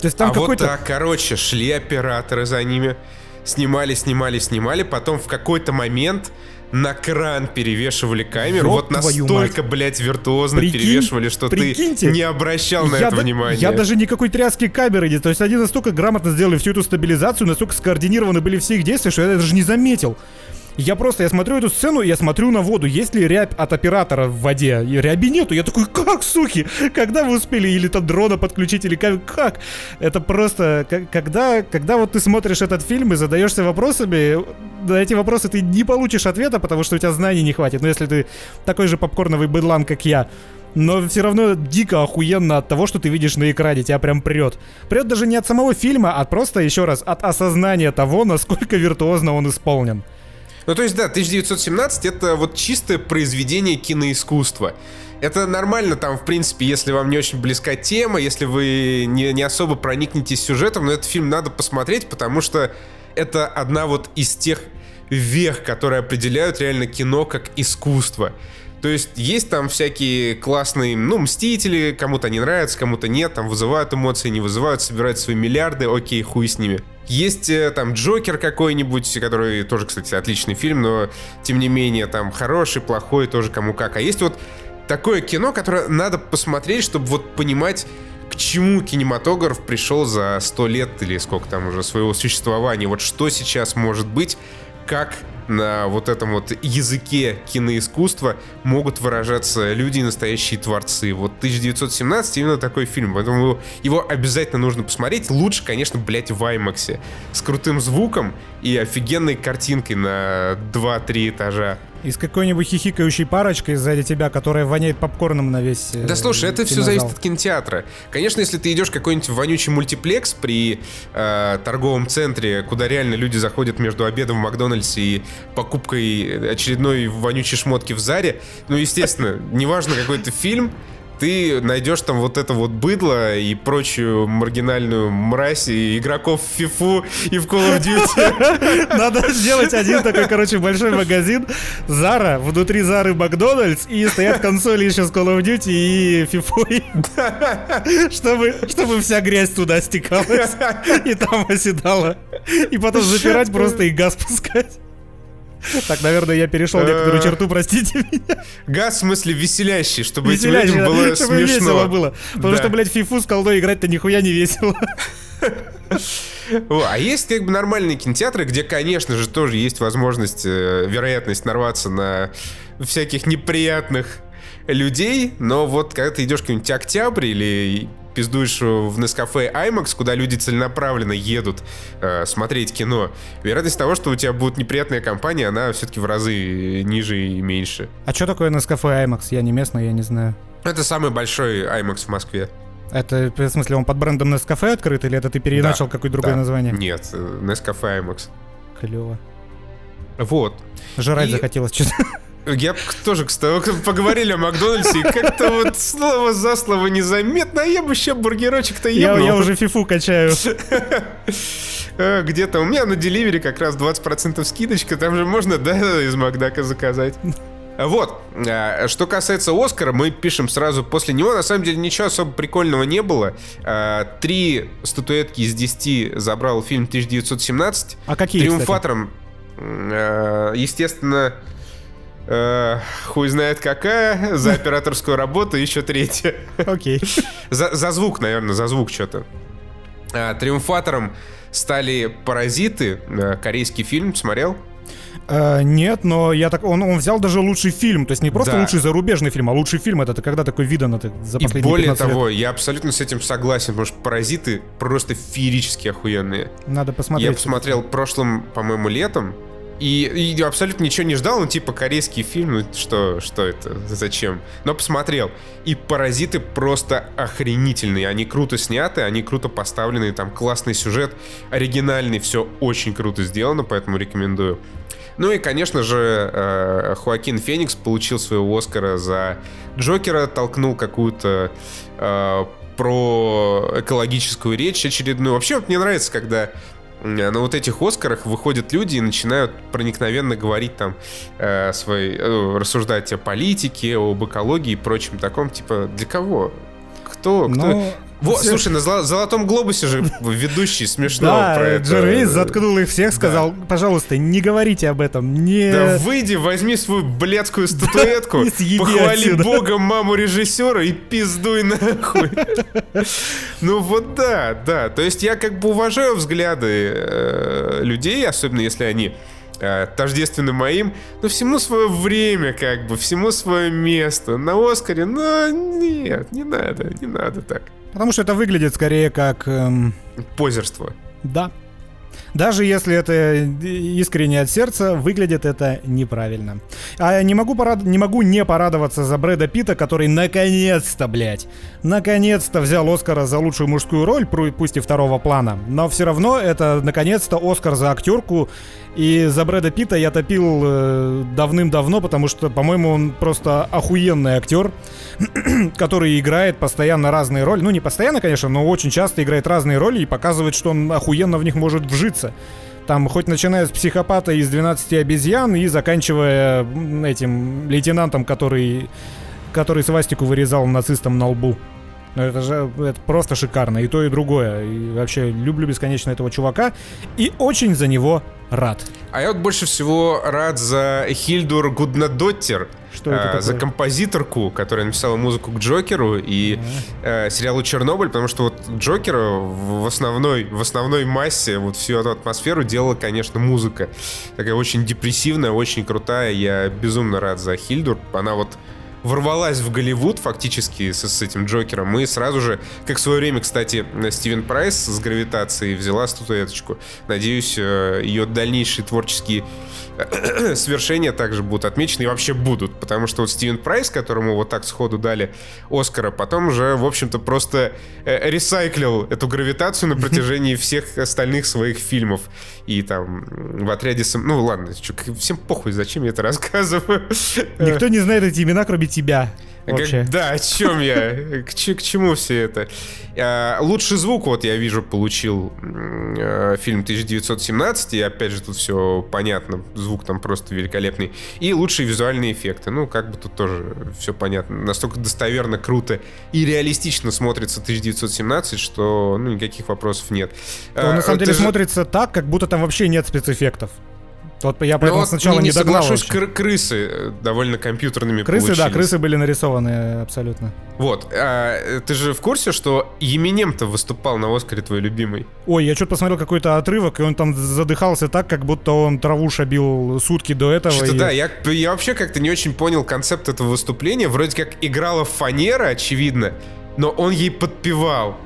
То есть там а вот какой-то... так, короче, шли операторы за ними, снимали, снимали, снимали, потом в какой-то момент на кран перевешивали камеру, Ёб вот настолько, блядь, виртуозно Прикинь- перевешивали, что прикиньте, ты не обращал на я это да- внимания. Я даже никакой тряски камеры не... То есть они настолько грамотно сделали всю эту стабилизацию, настолько скоординированы были все их действия, что я даже не заметил. Я просто, я смотрю эту сцену, я смотрю на воду, есть ли рябь от оператора в воде. И ряби нету. Я такой, как, суки? Когда вы успели или там дрона подключить, или как? как? Это просто, когда, когда вот ты смотришь этот фильм и задаешься вопросами, на эти вопросы ты не получишь ответа, потому что у тебя знаний не хватит. Но если ты такой же попкорновый быдлан, как я, но все равно дико охуенно от того, что ты видишь на экране, тебя прям прет. Прет даже не от самого фильма, а просто, еще раз, от осознания того, насколько виртуозно он исполнен. Ну, то есть, да, 1917 это вот чистое произведение киноискусства. Это нормально там, в принципе, если вам не очень близка тема, если вы не, не особо проникнетесь сюжетом, но этот фильм надо посмотреть, потому что это одна вот из тех вех, которые определяют реально кино как искусство. То есть есть там всякие классные, ну, мстители, кому-то они нравятся, кому-то нет, там вызывают эмоции, не вызывают, собирают свои миллиарды, окей, хуй с ними. Есть э, там Джокер какой-нибудь, который тоже, кстати, отличный фильм, но тем не менее там хороший, плохой, тоже кому как. А есть вот такое кино, которое надо посмотреть, чтобы вот понимать, к чему кинематограф пришел за сто лет или сколько там уже своего существования. Вот что сейчас может быть, как на вот этом вот языке киноискусства могут выражаться люди и настоящие творцы. Вот 1917 именно такой фильм, поэтому его, его обязательно нужно посмотреть. Лучше, конечно, блять, в IMAX. С крутым звуком и офигенной картинкой на 2-3 этажа. И с какой-нибудь хихикающей парочкой сзади тебя, которая воняет попкорном на весь э, Да слушай, это все зависит от кинотеатра. Конечно, если ты идешь в какой-нибудь вонючий мультиплекс при э, торговом центре, куда реально люди заходят между обедом в Макдональдсе и покупкой очередной вонючей шмотки в Заре, ну, естественно, неважно какой это фильм, ты найдешь там вот это вот быдло и прочую маргинальную мразь и игроков в фифу и в Call of Duty. Надо сделать один такой, короче, большой магазин. Зара, внутри Зары Макдональдс, и стоят консоли еще с Call of Duty и FIFA. Чтобы, чтобы вся грязь туда стекалась и там оседала. И потом запирать просто и газ пускать. Так, наверное, я перешел некоторую Э, черту, простите меня. Газ в смысле веселящий, чтобы этим людям было весело смешно. было. Потому что, блядь, фифу с колдой играть-то нихуя не весело. А есть как бы нормальные кинотеатры, где, конечно же, тоже есть возможность, э, вероятность нарваться на всяких неприятных людей, но вот когда ты идешь в какой-нибудь Октябрь или пиздуешь в Нескафе IMAX, куда люди целенаправленно едут э, смотреть кино, вероятность того, что у тебя будет неприятная компания, она все-таки в разы ниже и меньше. А что такое на кафе IMAX? Я не местный, я не знаю. Это самый большой IMAX в Москве. Это, в смысле, он под брендом Nescafe открыт, или это ты переначал Да, какое-то другое да. название? Нет, э, Нескафе IMAX. Клево. Вот. Жрать И- захотелось что-то. Я тоже, кстати, поговорили о Макдональдсе, и как-то вот слово за слово незаметно, а я бы еще бургерочек-то Я, ебнул. я уже фифу качаю. Э, Где-то у меня на деливере как раз 20% скидочка, там же можно, да, из Макдака заказать. Вот, а, что касается Оскара, мы пишем сразу после него. На самом деле ничего особо прикольного не было. А, Три статуэтки из 10 забрал фильм 1917. А какие, кстати? Триумфатором, э, естественно, э, хуй знает какая, за операторскую работу еще третья. Окей. За, за звук, наверное, за звук что-то. А, триумфатором стали «Паразиты», э, корейский фильм, смотрел? Э, нет, но я так... Он, он взял даже лучший фильм. То есть не просто Да. лучший зарубежный фильм, а лучший фильм. Это когда такой видан это за И последние более 15 лет? того, я абсолютно с этим согласен, потому что «Паразиты» просто феерически охуенные. Надо посмотреть. Я посмотрел прошлым, по-моему, летом, и, и абсолютно ничего не ждал, ну, типа, корейский фильм, ну, что, что это, зачем? Но посмотрел. И «Паразиты» просто охренительные. Они круто сняты, они круто поставлены, там классный сюжет, оригинальный, все очень круто сделано, поэтому рекомендую. Ну и, конечно же, э, Хоакин Феникс получил своего Оскара за Джокера, толкнул какую-то э, про экологическую речь очередную. Вообще, вот мне нравится, когда на вот этих Оскарах выходят люди и начинают проникновенно говорить там э, свои, э, рассуждать о политике, об экологии и прочем таком. Типа, для кого? Кто? кто? Ну, Вот, все- слушай, на золо- Золотом Глобусе же ведущий смешно Да, про это. Джервейс заткнул их всех, сказал, пожалуйста, не говорите об этом, не... Да выйди, возьми свою блядскую статуэтку, похвали отсюда. бога маму режиссера и пиздуй нахуй. Ну вот да, да. То есть я как бы уважаю взгляды э, людей, особенно если они э, тождественны моим, но всему свое время, как бы, всему свое место. На Оскаре, ну нет, не надо, не надо так. Потому что это выглядит скорее как... эм, Позерство. да. Даже если это искренне от сердца, выглядит это неправильно. А не могу, порад... не могу не порадоваться за Брэда Питта, который наконец-то, блядь, наконец-то взял Оскара за лучшую мужскую роль, пусть и второго плана. Но все равно это наконец-то Оскар за актерку. И за Брэда Питта я топил э, давным-давно, потому что, по-моему, он просто охуенный актер, который играет постоянно разные роли. Ну, не постоянно, конечно, но очень часто играет разные роли и показывает, что он охуенно в них может вжиться. Там хоть начиная с психопата из 12 обезьян и заканчивая этим лейтенантом, который, который свастику вырезал нацистам на лбу. Ну, это же это просто шикарно. И то, и другое. И вообще люблю бесконечно этого чувака. И очень за него рад. А я вот больше всего рад за Хильдур Гуднадоттер, Что это а, такое? за композиторку, которая написала музыку к Джокеру и э, сериалу Чернобыль, потому что вот Джокера в основной, в основной массе вот всю эту атмосферу делала, конечно, музыка. Такая очень депрессивная, очень крутая. Я безумно рад за Хильдур. Она вот ворвалась в Голливуд фактически с, с этим Джокером и сразу же, как в свое время, кстати, Стивен Прайс с гравитацией взяла статуэточку. Надеюсь, э, ее дальнейшие творческие свершения также будут отмечены и вообще будут, потому что вот Стивен Прайс, которому вот так сходу дали Оскара, потом уже, в общем-то, просто э, ресайклил эту гравитацию на протяжении всех остальных своих фильмов. И там в отряде... сам- Ну ладно, чё, всем похуй, зачем я это рассказываю. Никто не знает эти имена, кроме тебя. Как- Вообще. да, о чем я? К, к чему все это? А, лучший звук, вот я вижу, получил э, фильм 1917, и опять же тут все понятно, звук там просто великолепный. И лучшие визуальные эффекты, ну как бы тут тоже все понятно. Настолько достоверно, круто и реалистично смотрится 1917, что ну никаких вопросов нет. Он А, на самом деле же- смотрится так, как будто там вообще нет спецэффектов. Вот я Ну поэтому вот сначала не, не, догнал соглашусь, кры- крысы э, довольно компьютерными Крысы, да, получились. крысы были нарисованы э, абсолютно. Вот, а, ты же в курсе, что Еминем-то выступал на Оскаре твой любимый? Ой, я что-то посмотрел какой-то отрывок, и он там задыхался так, как будто он траву шабил сутки до этого. Что-то и- да, я, я вообще как-то не очень понял концепт этого выступления. Вроде как играла фанера, очевидно, но он ей подпевал.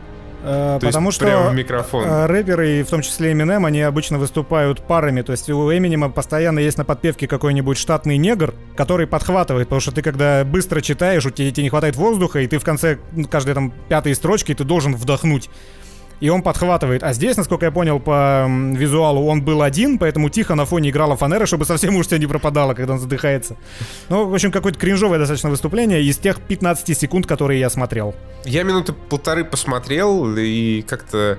Э, То есть потому что прямо в микрофон. э, рэперы, и в том числе Eminem, они обычно выступают парами. То есть у Эминема постоянно есть на подпевке какой-нибудь штатный негр, который подхватывает, потому что ты когда быстро читаешь, у тебя, тебе не хватает воздуха, и ты в конце ну, каждой там пятой строчки ты должен вдохнуть. И он подхватывает. А здесь, насколько я понял по визуалу, он был один, поэтому тихо на фоне играла фанера, чтобы совсем уж тебя не пропадало, когда он задыхается. Ну, в общем, какое-то кринжовое достаточно выступление из тех 15 секунд, которые я смотрел. Я минуты полторы посмотрел и как-то...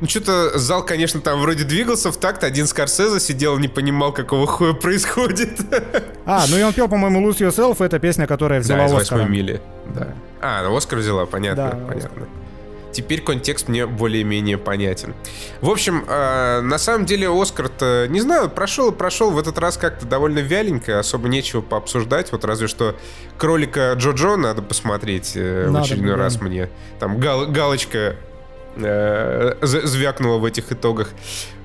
Ну, что-то зал, конечно, там вроде двигался в такт. Один Скорсезе сидел, не понимал, какого хуя происходит. А, ну и он пел, по-моему, Lose Yourself, это песня, которая взяла Да, из Оскара. мили. Да. А, ну Оскар взяла, понятно, Да, понятно. Теперь контекст мне более-менее понятен. В общем, э, на самом деле Оскар-то, не знаю, прошел и прошел в этот раз как-то довольно вяленько, особо нечего пообсуждать, вот разве что кролика Джо-Джо надо посмотреть э, в Надо, очередной да. раз мне. Там гал- галочка э, звякнула в этих итогах.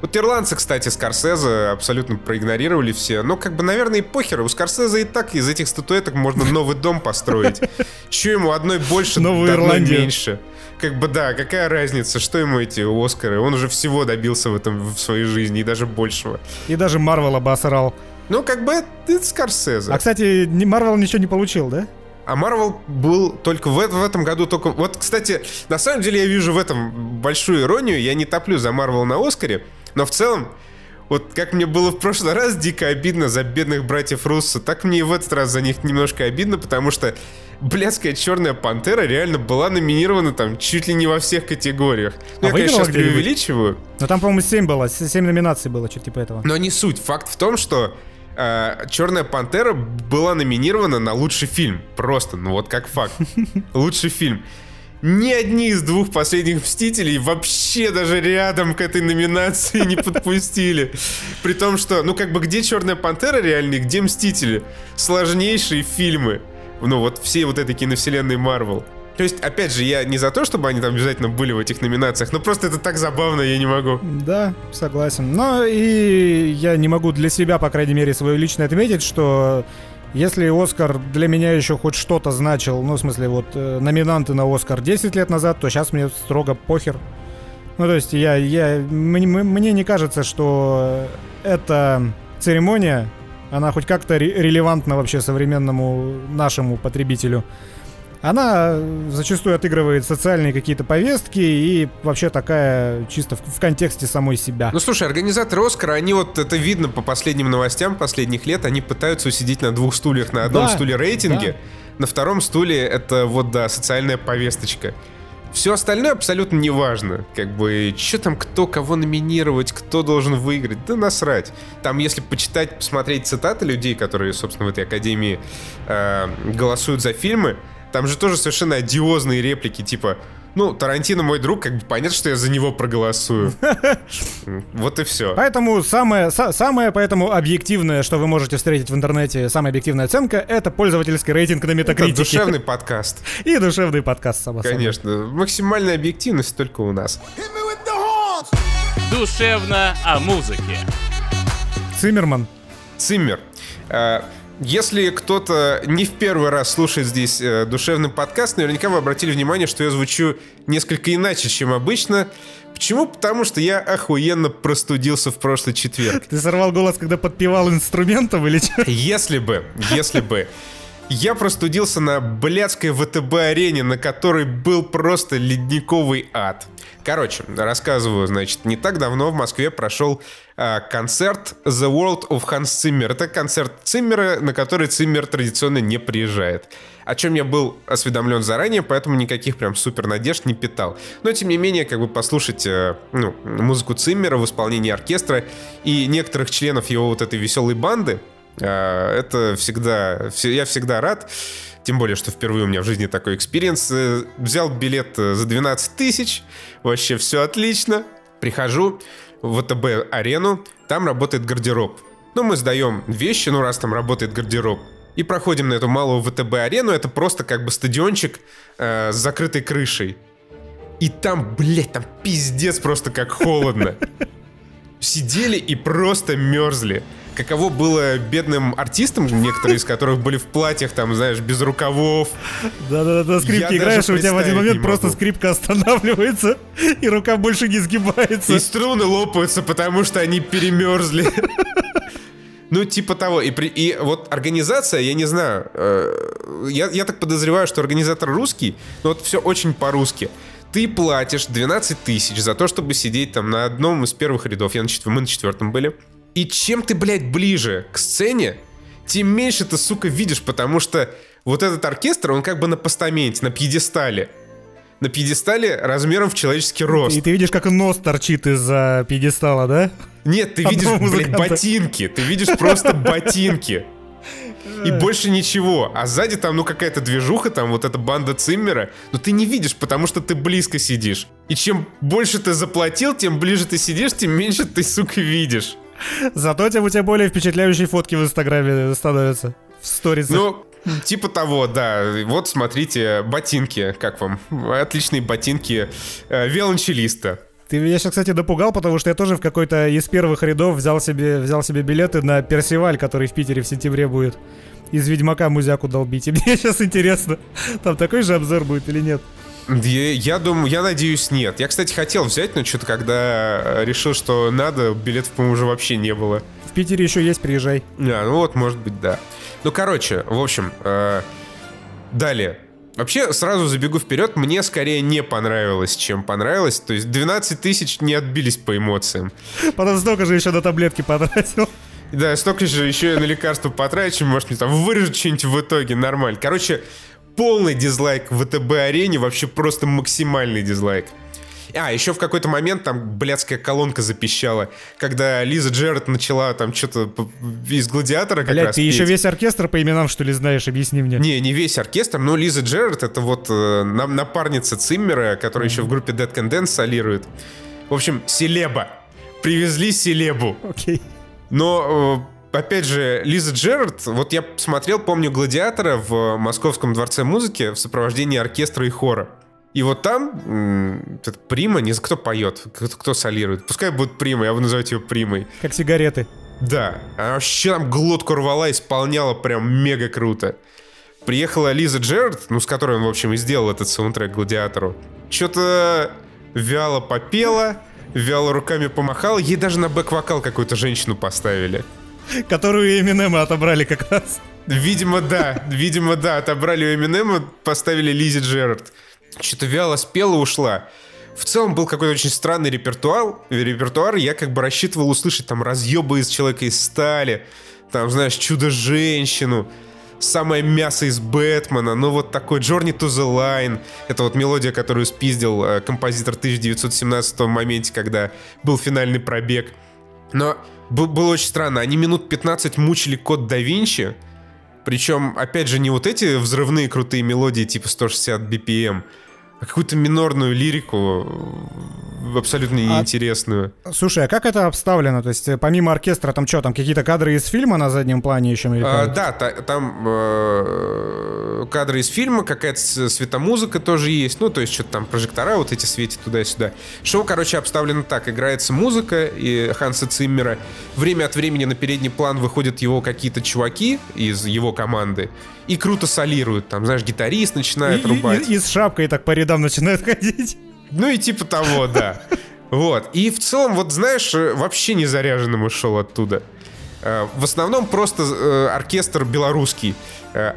Вот ирландцы, кстати, Скорсезе абсолютно проигнорировали все. Но, как бы, наверное, и похер. У Скорсезе и так из этих статуэток можно новый дом построить. Че ему одной больше, одной Ирландию. меньше? Как бы, да, какая разница, что ему эти Оскары? Он уже всего добился в этом в своей жизни, и даже большего. И даже Марвел обосрал. Ну, как бы, это Скорсезе. А, кстати, Марвел ничего не получил, да? А Марвел был только в, в этом году только... Вот, кстати, на самом деле я вижу в этом большую иронию. Я не топлю за Марвел на Оскаре, но в целом, вот как мне было в прошлый раз дико обидно за бедных братьев Руссо, так мне и в этот раз за них немножко обидно, потому что блядская черная пантера реально была номинирована там чуть ли не во всех категориях. Ну, А я, конечно, сейчас преувеличиваю. Ну там, по-моему, 7 было, 7 номинаций было, что-то типа этого. Но не суть. Факт в том, что э, Черная пантера была номинирована на лучший фильм. Просто, ну вот как факт. Лучший фильм. Ни одни из двух последних Мстителей вообще даже рядом к этой номинации не подпустили. При том, что, ну как бы где Черная пантера реально и где Мстители? Сложнейшие фильмы. Ну вот всей вот этой киновселенной Марвел. То есть, опять же, я не за то, чтобы они там обязательно были в этих номинациях, но просто это так забавно, я не могу. Да, согласен. Но и я не могу для себя, по крайней мере, свое личное отметить, что если Оскар для меня еще хоть что-то значил, ну, в смысле, вот э, номинанты на Оскар 10 лет назад, то сейчас мне строго похер. Ну, то есть я, я, мне, мне не кажется, что эта церемония, она хоть как-то ре- релевантна вообще современному нашему потребителю. Она зачастую отыгрывает социальные какие-то повестки и вообще такая чисто в, в контексте самой себя. Ну слушай, организаторы Оскара, они вот это видно по последним новостям последних лет, они пытаются усидеть на двух стульях. На одном Да, стуле рейтинги, да. на втором стуле это вот, да, социальная повесточка. Все остальное абсолютно не важно. Как бы, что там, кто кого номинировать, кто должен выиграть, да насрать. Там, если почитать, посмотреть цитаты людей, которые, собственно, в этой академии э, голосуют за фильмы, там же тоже совершенно одиозные реплики, типа, ну, Тарантино мой друг, как бы понятно, что я за него проголосую. Вот и все. Поэтому самое, са- самое поэтому объективное, что вы можете встретить в интернете, самая объективная оценка, это пользовательский рейтинг на Это метакритике. душевный подкаст. И душевный подкаст, само собой. Конечно. Максимальная объективность только у нас. Душевно о музыке. Циммерман. Циммер. Если кто-то не в первый раз слушает здесь э, душевный подкаст, наверняка вы обратили внимание, что я звучу несколько иначе, чем обычно. Почему? Потому что я охуенно простудился в прошлый четверг. Ты сорвал голос, когда подпевал инструментом или что? Если бы, если бы я простудился на блядской ВТБ-арене, на которой был просто ледниковый ад. Короче, рассказываю, значит, не так давно в Москве прошел а, концерт The World of Hans Zimmer. Это концерт Циммера, на который Циммер традиционно не приезжает. О чем я был осведомлен заранее, поэтому никаких прям супер надежд не питал. Но, тем не менее, как бы послушать э, ну, музыку Циммера в исполнении оркестра и некоторых членов его вот этой веселой банды, Это всегда... все- Я всегда рад. Тем более, что впервые у меня в жизни такой experience. Э, Взял билет э, за 12 тысяч. Вообще все отлично. Прихожу в ВТБ-арену. Там работает гардероб. Ну, мы сдаем вещи, ну, раз там работает гардероб. И проходим на эту малую ВТБ-арену. Это просто как бы стадиончик э, с закрытой крышей. И там, блядь, там пиздец просто как холодно. Сидели и просто мерзли. Каково было бедным артистам, некоторые из которых были в платьях, там, знаешь, без рукавов. Да-да-да, скрипки играешь, и у тебя в один момент просто скрипка останавливается, и рука больше не сгибается. И струны лопаются, потому что они перемерзли. Ну, типа того. И, при- и вот организация, я не знаю, э, я, я так подозреваю, что организатор русский, но вот все очень по-русски. Ты платишь 12 тысяч за то, чтобы сидеть там на одном из первых рядов. Я на четвер- мы на четвертом были. И чем ты, блядь, ближе к сцене, тем меньше ты, сука, видишь, потому что вот этот оркестр, он как бы на постаменте, на пьедестале. На пьедестале размером в человеческий рост. И ты видишь, как нос торчит из-за пьедестала, да? Нет, ты Одного видишь, блядь, музыканта. ботинки. Ты видишь просто ботинки. И больше ничего. А сзади там, ну, какая-то движуха, там вот эта банда Циммера. Но ты не видишь, потому что ты близко сидишь. И чем больше ты заплатил, тем ближе ты сидишь, тем меньше ты, сука, видишь. Зато тем у тебя более впечатляющие фотки в Инстаграме становятся. В сторисах. Ну, типа того, да. Вот, смотрите, ботинки. Как вам? Отличные ботинки э, виолончелиста. Ты меня сейчас, кстати, допугал, потому что я тоже в какой-то из первых рядов взял себе, взял себе билеты на Персиваль, который в Питере в сентябре будет. Из Ведьмака музяку долбить. И мне сейчас интересно, там такой же обзор будет или нет. Я, я думаю, я надеюсь, нет. Я, кстати, хотел взять, но что-то когда э, решил, что надо, билетов, по-моему, уже вообще не было. В Питере еще есть, приезжай. А, ну вот, может быть, да. Ну, короче, в общем, э, далее. Вообще, сразу забегу вперед, мне скорее не понравилось, чем понравилось. То есть 12 тысяч не отбились по эмоциям. Потом столько же еще на таблетки потратил. Да, столько же еще и на лекарства потрачу, может, мне там вырежут что-нибудь в итоге, нормально. Короче, полный дизлайк в ВТБ-арене, вообще просто максимальный дизлайк. А, еще в какой-то момент там блядская колонка запищала, когда Лиза Джерард начала там что-то из «Гладиатора» как Блять, раз ты еще петь. весь оркестр по именам, что ли, знаешь? Объясни мне. Не, не весь оркестр, но Лиза Джерард это вот э, напарница Циммера, которая еще в группе Dead Can Dance солирует. В общем, Селеба. Привезли Селебу. Окей. Но, э, опять же, Лиза Джерард, вот я смотрел, помню, «Гладиатора» в Московском дворце музыки в сопровождении оркестра и хора. И вот там м, этот Прима, не знаю, кто поет, кто, кто солирует. Пускай будет Прима, я буду называть ее Примой. Как сигареты. Да, она вообще там глотку рвала, исполняла прям мега круто. Приехала Лиза Джерард, ну, с которой он, в общем, и сделал этот саундтрек «Гладиатору». Что-то вяло попела, вяло руками помахала. Ей даже на бэк-вокал какую-то женщину поставили. Которую Эминема отобрали как раз. Видимо, да. Видимо, да. Отобрали у Эминема, поставили Лизи Джерард. Что-то вяло спела, ушла. В целом был какой-то очень странный репертуар. Репертуар я как бы рассчитывал услышать там разъебы из человека из стали, там, знаешь, чудо-женщину, самое мясо из Бэтмена, ну вот такой Journey to the Line. Это вот мелодия, которую спиздил э, композитор 1917 в моменте, когда был финальный пробег. Но было очень странно. Они минут 15 мучили код да Винчи. Причем, опять же, не вот эти взрывные крутые мелодии типа 160 BPM, какую-то минорную лирику э, абсолютно неинтересную. Слушай, а как это обставлено? То есть, э, помимо оркестра, там что, там какие-то кадры из фильма на заднем плане еще А, мелькают? да, та- там э, кадры из фильма, какая-то светомузыка тоже есть. Ну, то есть, что-то там прожектора вот эти светят туда-сюда. Шоу, короче, обставлено так. Играется музыка и Ханса Циммера. Время от времени на передний план выходят его какие-то чуваки из его команды и круто солируют. Там, знаешь, гитарист начинает И- рубать. и, и с шапкой так по рядам начинают ходить. Ну и типа того, да. Вот. И в целом, вот знаешь, э, вообще не заряженным ушел оттуда. Э, В основном просто э, оркестр белорусский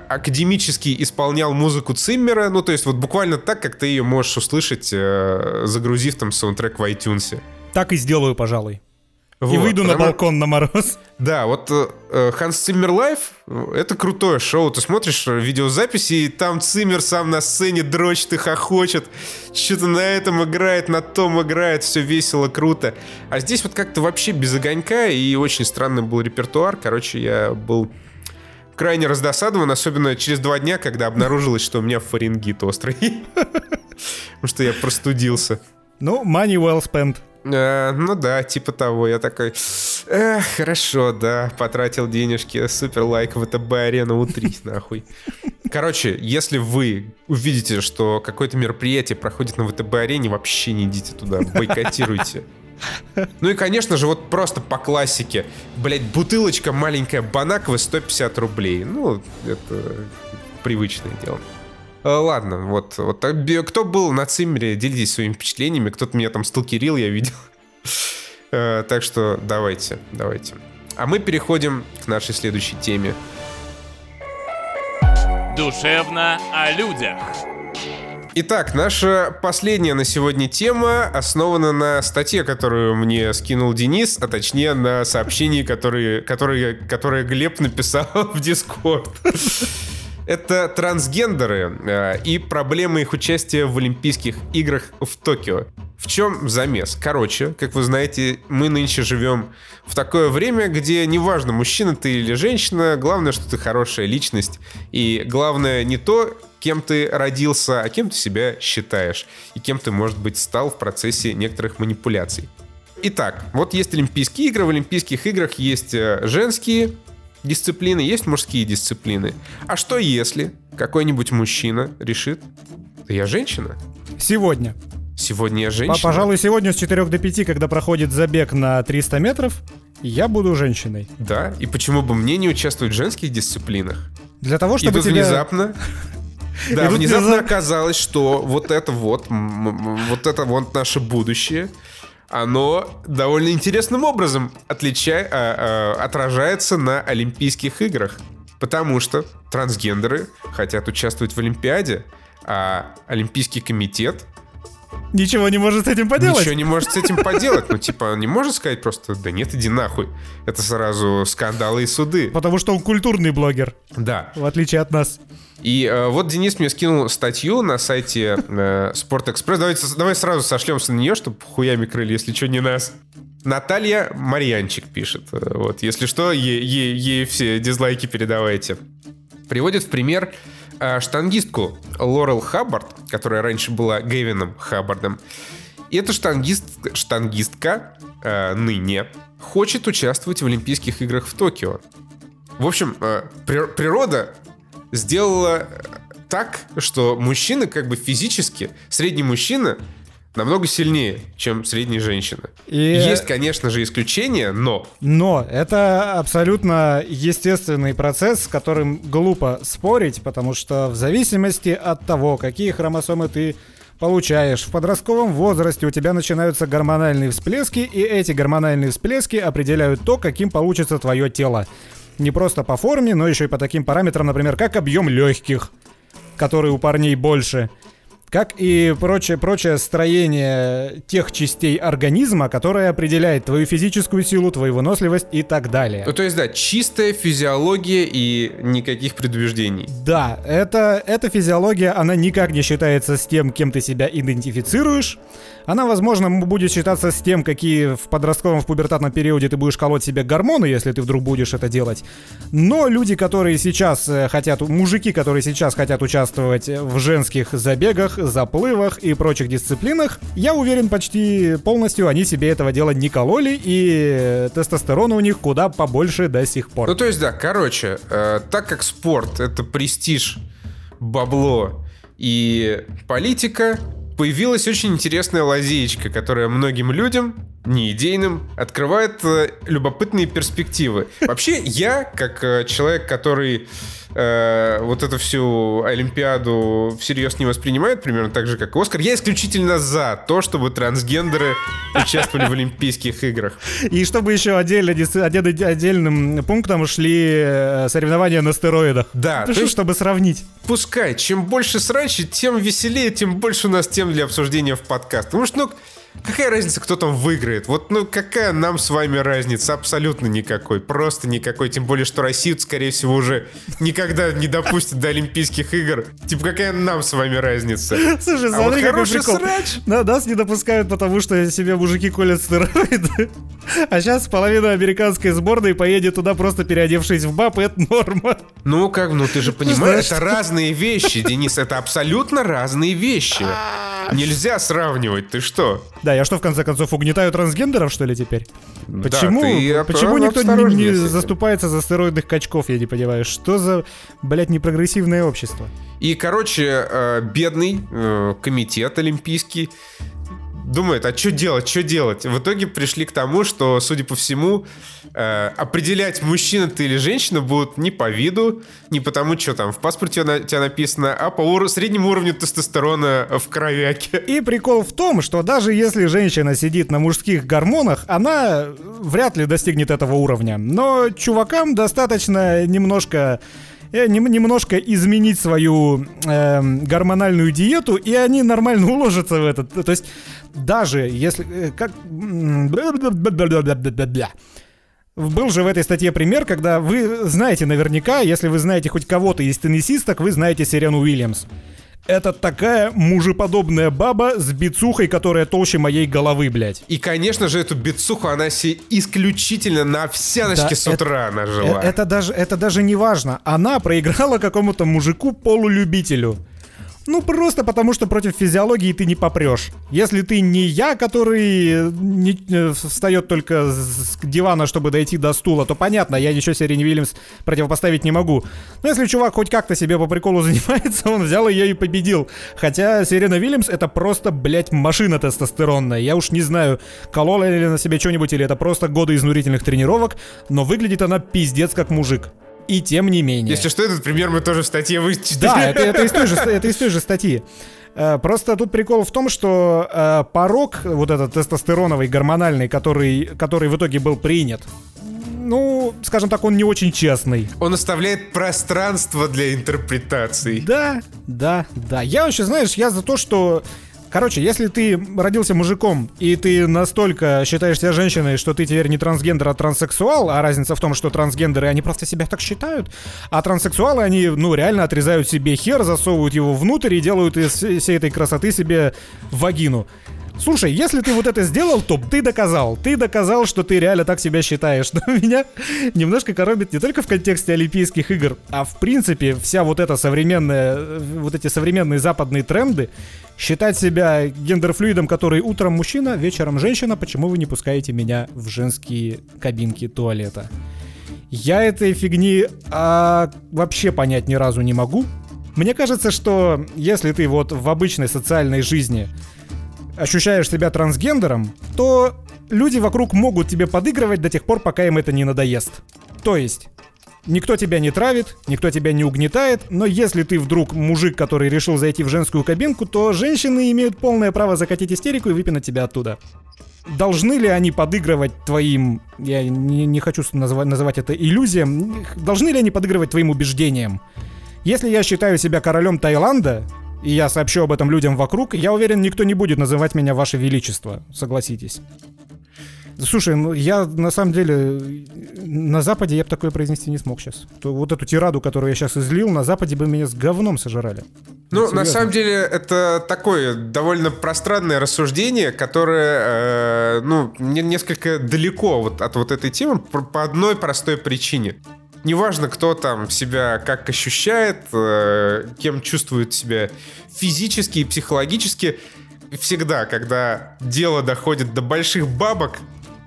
академически исполнял музыку Циммера, ну то есть вот буквально так, как ты ее можешь услышать, загрузив там саундтрек в iTunes. Так и сделаю, пожалуй. И Вот, выйду на потому- балкон на мороз. Да, вот э, э, Ханс Циммер Лайв э, это крутое шоу. Ты смотришь видеозаписи, и там Циммер сам на сцене дрочит и хохочет. Что-то на этом играет, на том играет, все весело, круто. А здесь вот как-то вообще без огонька, и очень странный был репертуар. Короче, я был крайне раздосадован, особенно через два дня, когда обнаружилось, что у меня фарингит острый. Потому что я простудился. Ну, money well spent. Э, ну да, типа того. Я такой, «Эх, хорошо, да, потратил денежки, супер лайк ВТБ арену утрись нахуй. Короче, если вы увидите, что какое-то мероприятие проходит на ВТБ арене, вообще не идите туда, бойкотируйте. Ну и, конечно же, вот просто по классике. Блять, бутылочка маленькая Банаковая 150 рублей. Ну, это привычное дело. Э, Ладно, вот, вот кто был на Циммере, делитесь своими впечатлениями. Кто-то меня там сталкерил, я видел. Э, Так что давайте, давайте. А мы переходим к нашей следующей теме. Душевно о людях. Итак, наша последняя на сегодня тема основана на статье, которую мне скинул Денис, а точнее на сообщении, которые, которые, которое Глеб написал в Дискорд. Это трансгендеры э, и проблемы их участия в Олимпийских играх в Токио. В чем замес? Короче, как вы знаете, мы нынче живем в такое время, где неважно, мужчина ты или женщина, главное, что ты хорошая личность. И главное не то, кем ты родился, а кем ты себя считаешь. И кем ты, может быть, стал в процессе некоторых манипуляций. Итак, вот есть Олимпийские игры. В Олимпийских играх есть э, женские дисциплины, есть мужские дисциплины. А что если какой-нибудь мужчина решит, да я женщина, Сегодня. сегодня я женщина. Пожалуй, сегодня с 4 до 5, когда проходит забег на 300 метров, я буду женщиной. Да, и почему бы мне не участвовать в женских дисциплинах? Для того, И чтобы тут тебя... внезапно... Да, И тут внезапно внезап- оказалось, что вот это вот, вот это вот наше будущее, оно довольно интересным образом отлича- а, а, отражается на Олимпийских играх. Потому что трансгендеры хотят участвовать в Олимпиаде, а Олимпийский комитет Ничего не может с этим поделать. ничего не может с этим поделать. Ну, типа, он не может сказать просто, да нет, иди нахуй. Это сразу скандалы и суды. Потому что он культурный блогер, Да. в отличие от нас. И э, вот Денис мне скинул статью на сайте э, Спортэкспресс. Давайте, давай сразу сошлемся на нее, чтобы хуями крыли, если что, не нас. Наталья Марьянчик пишет. Э, Вот, если что, ей, ей- ей все дизлайки передавайте. Приводит в пример штангистку Лорел Хаббард, которая раньше была Гевином Хаббардом. И эта штангист, штангистка э, ныне хочет участвовать в Олимпийских играх в Токио. В общем, э, при- природа сделала э, так, что мужчина как бы физически, средний мужчина намного сильнее, чем средняя женщина. И- Есть, конечно же, исключения, но Но это абсолютно естественный процесс, с которым глупо спорить, потому что в зависимости от того, какие хромосомы ты получаешь, в подростковом возрасте у тебя начинаются гормональные всплески, и эти гормональные всплески определяют то, каким получится твое тело. Не просто по форме, но еще и по таким параметрам, например, как объем легких, который у парней больше, как и прочее, прочее строение тех частей организма, которое определяет твою физическую силу, твою выносливость и так далее. Ну, то есть, да, чистая физиология и никаких предубеждений. Да, это, эта физиология, она никак не считается с тем, кем ты себя идентифицируешь. Она, возможно, будет считаться с тем, какие в подростковом, в пубертатном периоде ты будешь колоть себе гормоны, если ты вдруг будешь это делать. Но люди, которые сейчас э, хотят, мужики, которые сейчас хотят участвовать в женских забегах, заплывах и прочих дисциплинах, я уверен, почти полностью они себе этого дела не кололи, и э, тестостерона у них куда побольше до сих пор. Ну, то есть, да, короче, э, так как спорт — это престиж, бабло и политика, появилась очень интересная лазеечка, которая многим людям, не идейным, открывает э, любопытные перспективы. Вообще, я, как э, человек, который э, вот эту всю Олимпиаду всерьез не воспринимает, примерно так же, как и Оскар, я исключительно за то, чтобы трансгендеры участвовали в Олимпийских играх. И чтобы еще отдельно, отдельным пунктом шли э, соревнования на стероидах. Да, Ну, есть- чтобы сравнить. Пускай, чем больше срачи, тем веселее, тем больше у нас тем для обсуждения в подкаст. Потому что, ну, какая разница, кто там выиграет? Вот, ну, какая нам с вами разница? Абсолютно никакой. Просто никакой. Тем более, что Россию, скорее всего, уже никогда не допустят до Олимпийских игр. Типа, какая нам с вами разница? Слушай, А вот смотри, какой хороший прикол. срач. Да, нас не допускают, потому что себе мужики колят стероиды. А сейчас половина американской сборной поедет туда, просто переодевшись в баб, и это норма. Ну, как, ну ты же понимаешь, Знаешь, это разные вещи, Денис, это абсолютно разные вещи. Нельзя сравнивать, ты что? Да, я что, в конце концов, угнетаю трансгендеров, что ли, теперь? Да, Почему, ты почему никто не, не заступается за стероидных качков, я не понимаю. Что за, блядь, непрогрессивное общество? И, короче, э, бедный э, комитет олимпийский думает, а что делать, что делать? В итоге пришли к тому, что, судя по всему, э, определять, мужчина ты или женщина будут не по виду, не потому, что там в паспорте на- тебя написано, а по ур- среднему уровню тестостерона в кровяке. И прикол в том, что даже если женщина сидит на мужских гормонах, она вряд ли достигнет этого уровня. Но чувакам достаточно немножко нем- немножко изменить свою эм, гормональную диету, и они нормально уложатся в этот. То есть даже если э, как. Был же в этой статье пример, когда вы знаете наверняка, если вы знаете хоть кого-то из теннисисток, вы знаете Сирену Уильямс. Это такая мужеподобная баба с бицухой, которая толще моей головы, блядь. И, конечно же, эту бицуху она себе исключительно на овсяночке Да, с утра нажила. Э, Это даже, это даже не важно. Она проиграла какому-то мужику-полулюбителю. Ну, просто потому, что против физиологии ты не попрешь. Если ты не я, который э, не- э, встает только с дивана, чтобы дойти до стула, то понятно, я ничего Сирене Вильямс противопоставить не могу. Но если чувак хоть как-то себе по приколу занимается, он взял ее и победил. Хотя Сирена Вильямс это просто, блядь, машина тестостеронная. Я уж не знаю, колола ли на себе что-нибудь, или это просто годы изнурительных тренировок, но выглядит она пиздец как мужик. И тем не менее. Если что, этот пример мы тоже в статье вычитали. Да, это, это из той же, это из той же статьи. Э, Просто тут прикол в том, что э, порог, вот этот тестостероновый, гормональный, который, который в итоге был принят, ну, скажем так, он не очень честный. Он оставляет пространство для интерпретаций. Да, да, да. Я вообще, знаешь, я за то, что... Короче, если ты родился мужиком, и ты настолько считаешь себя женщиной, что ты теперь не трансгендер, а транссексуал, а разница в том, что трансгендеры, они просто себя так считают, а транссексуалы, они, ну, реально отрезают себе хер, засовывают его внутрь и делают из всей этой красоты себе вагину. Слушай, если ты вот это сделал, то ты доказал. Ты доказал, что ты реально так себя считаешь. Но меня немножко коробит не только в контексте Олимпийских игр, а в принципе вся вот эта современная, э, вот эти современные западные тренды, считать себя гендерфлюидом, который утром мужчина, вечером женщина, почему вы не пускаете меня в женские кабинки туалета? Я этой фигни а, вообще понять ни разу не могу. Мне кажется, что если ты вот в обычной социальной жизни ощущаешь себя трансгендером, то люди вокруг могут тебе подыгрывать до тех пор, пока им это не надоест. То есть, никто тебя не травит, никто тебя не угнетает, но если ты вдруг мужик, который решил зайти в женскую кабинку, то женщины имеют полное право закатить истерику и выпинать тебя оттуда. Должны ли они подыгрывать твоим, я не, не хочу называть, называть это иллюзиям, должны ли они подыгрывать твоим убеждениям? Если я считаю себя королем Таиланда, и я сообщу об этом людям вокруг, я уверен, никто не будет называть меня Ваше Величество, согласитесь. Слушай, ну я на самом деле на Западе я бы такое произнести не смог сейчас. То, вот эту тираду, которую я сейчас излил, на Западе бы меня с говном сожрали. Ну, на самом деле, это такое довольно пространное рассуждение, которое, э, ну, не- несколько далеко вот от вот этой темы по по одной простой причине. Неважно, кто там себя как ощущает, э, кем чувствует себя физически и психологически, всегда, когда дело доходит до больших бабок,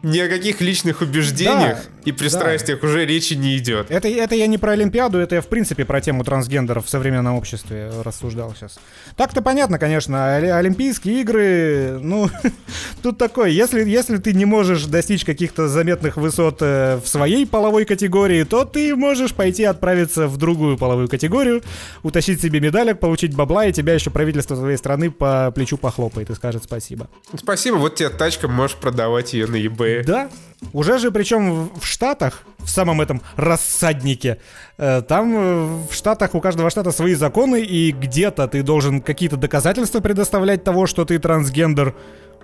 ни о каких личных убеждениях и пристрастиях уже речи не идет. Это, это я не про Олимпиаду, это я в принципе про тему трансгендеров в современном обществе рассуждал сейчас. Так-то понятно, конечно, Оли- Олимпийские игры, ну, тут такое, если, если ты не можешь достичь каких-то заметных высот э, в своей половой категории, то ты можешь пойти отправиться в другую половую категорию, утащить себе медалек, получить бабла, и тебя еще правительство твоей страны по плечу похлопает и скажет спасибо. Спасибо, вот тебе тачка, можешь продавать ее на eBay. Да. Уже же, причем в- Штатах, в самом этом рассаднике, э, там э, в Штатах у каждого штата свои законы, и где-то ты должен какие-то доказательства предоставлять того, что ты трансгендер.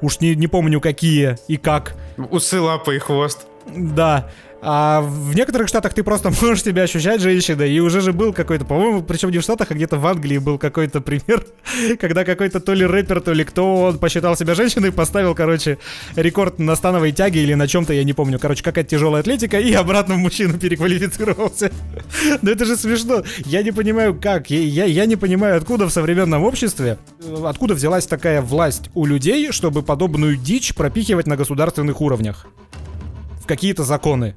Уж не, не помню какие и как. Усы, лапы и хвост. Да. А в некоторых штатах ты просто можешь себя ощущать женщиной. И уже же был какой-то, по-моему, причем не в Штатах, а где-то в Англии был какой-то пример, когда какой-то то ли рэпер, то ли кто, он посчитал себя женщиной, поставил, короче, рекорд на становой тяге или на чем-то, я не помню. Короче, какая-то тяжелая атлетика, и обратно в мужчину переквалифицировался. Но это же смешно. Я не понимаю, как. Я, я, я не понимаю, откуда в современном обществе, э, откуда взялась такая власть у людей, чтобы подобную дичь пропихивать на государственных уровнях. В какие-то законы.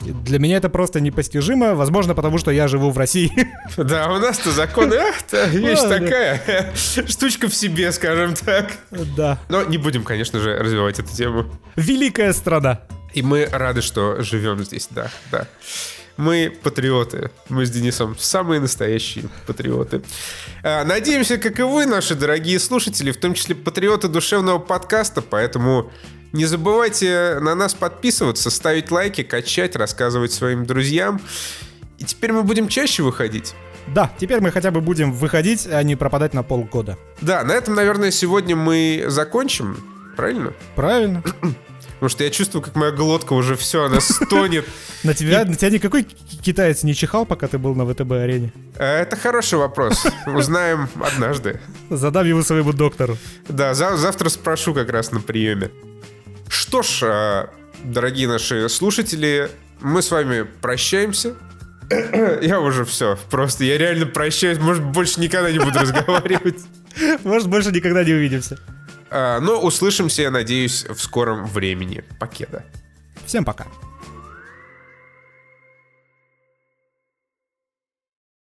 Для меня это просто непостижимо, возможно, потому что я живу в России. Да, у нас-то законы, ах, вещь такая, штучка в себе, скажем так. Да. Но не будем, конечно же, развивать эту тему. Великая страна. И мы рады, что живем здесь, да, да. Мы патриоты. Мы с Денисом самые настоящие патриоты. А, Надеемся, как и вы, наши дорогие слушатели, в том числе патриоты душевного подкаста, поэтому не забывайте на нас подписываться, ставить лайки, качать, рассказывать своим друзьям. И теперь мы будем чаще выходить. Да, теперь мы хотя бы будем выходить, а не пропадать на полгода. Да, на этом, наверное, сегодня мы закончим. Правильно? Правильно. Потому что я чувствую, как моя глотка уже все, она стонет. На тебя, на тебя никакой ки- китаец не чихал, пока ты был на ВТБ-арене? Э, Это хороший вопрос. Узнаем однажды. Задам его своему доктору. Да, за- завтра спрошу как раз на приеме. Что ж, а, дорогие наши слушатели, мы с вами прощаемся. Я уже все, просто я реально прощаюсь, может, больше никогда не буду разговаривать. Может, больше никогда не увидимся. А, Но услышимся, я надеюсь, в скором времени. Покеда. Всем пока.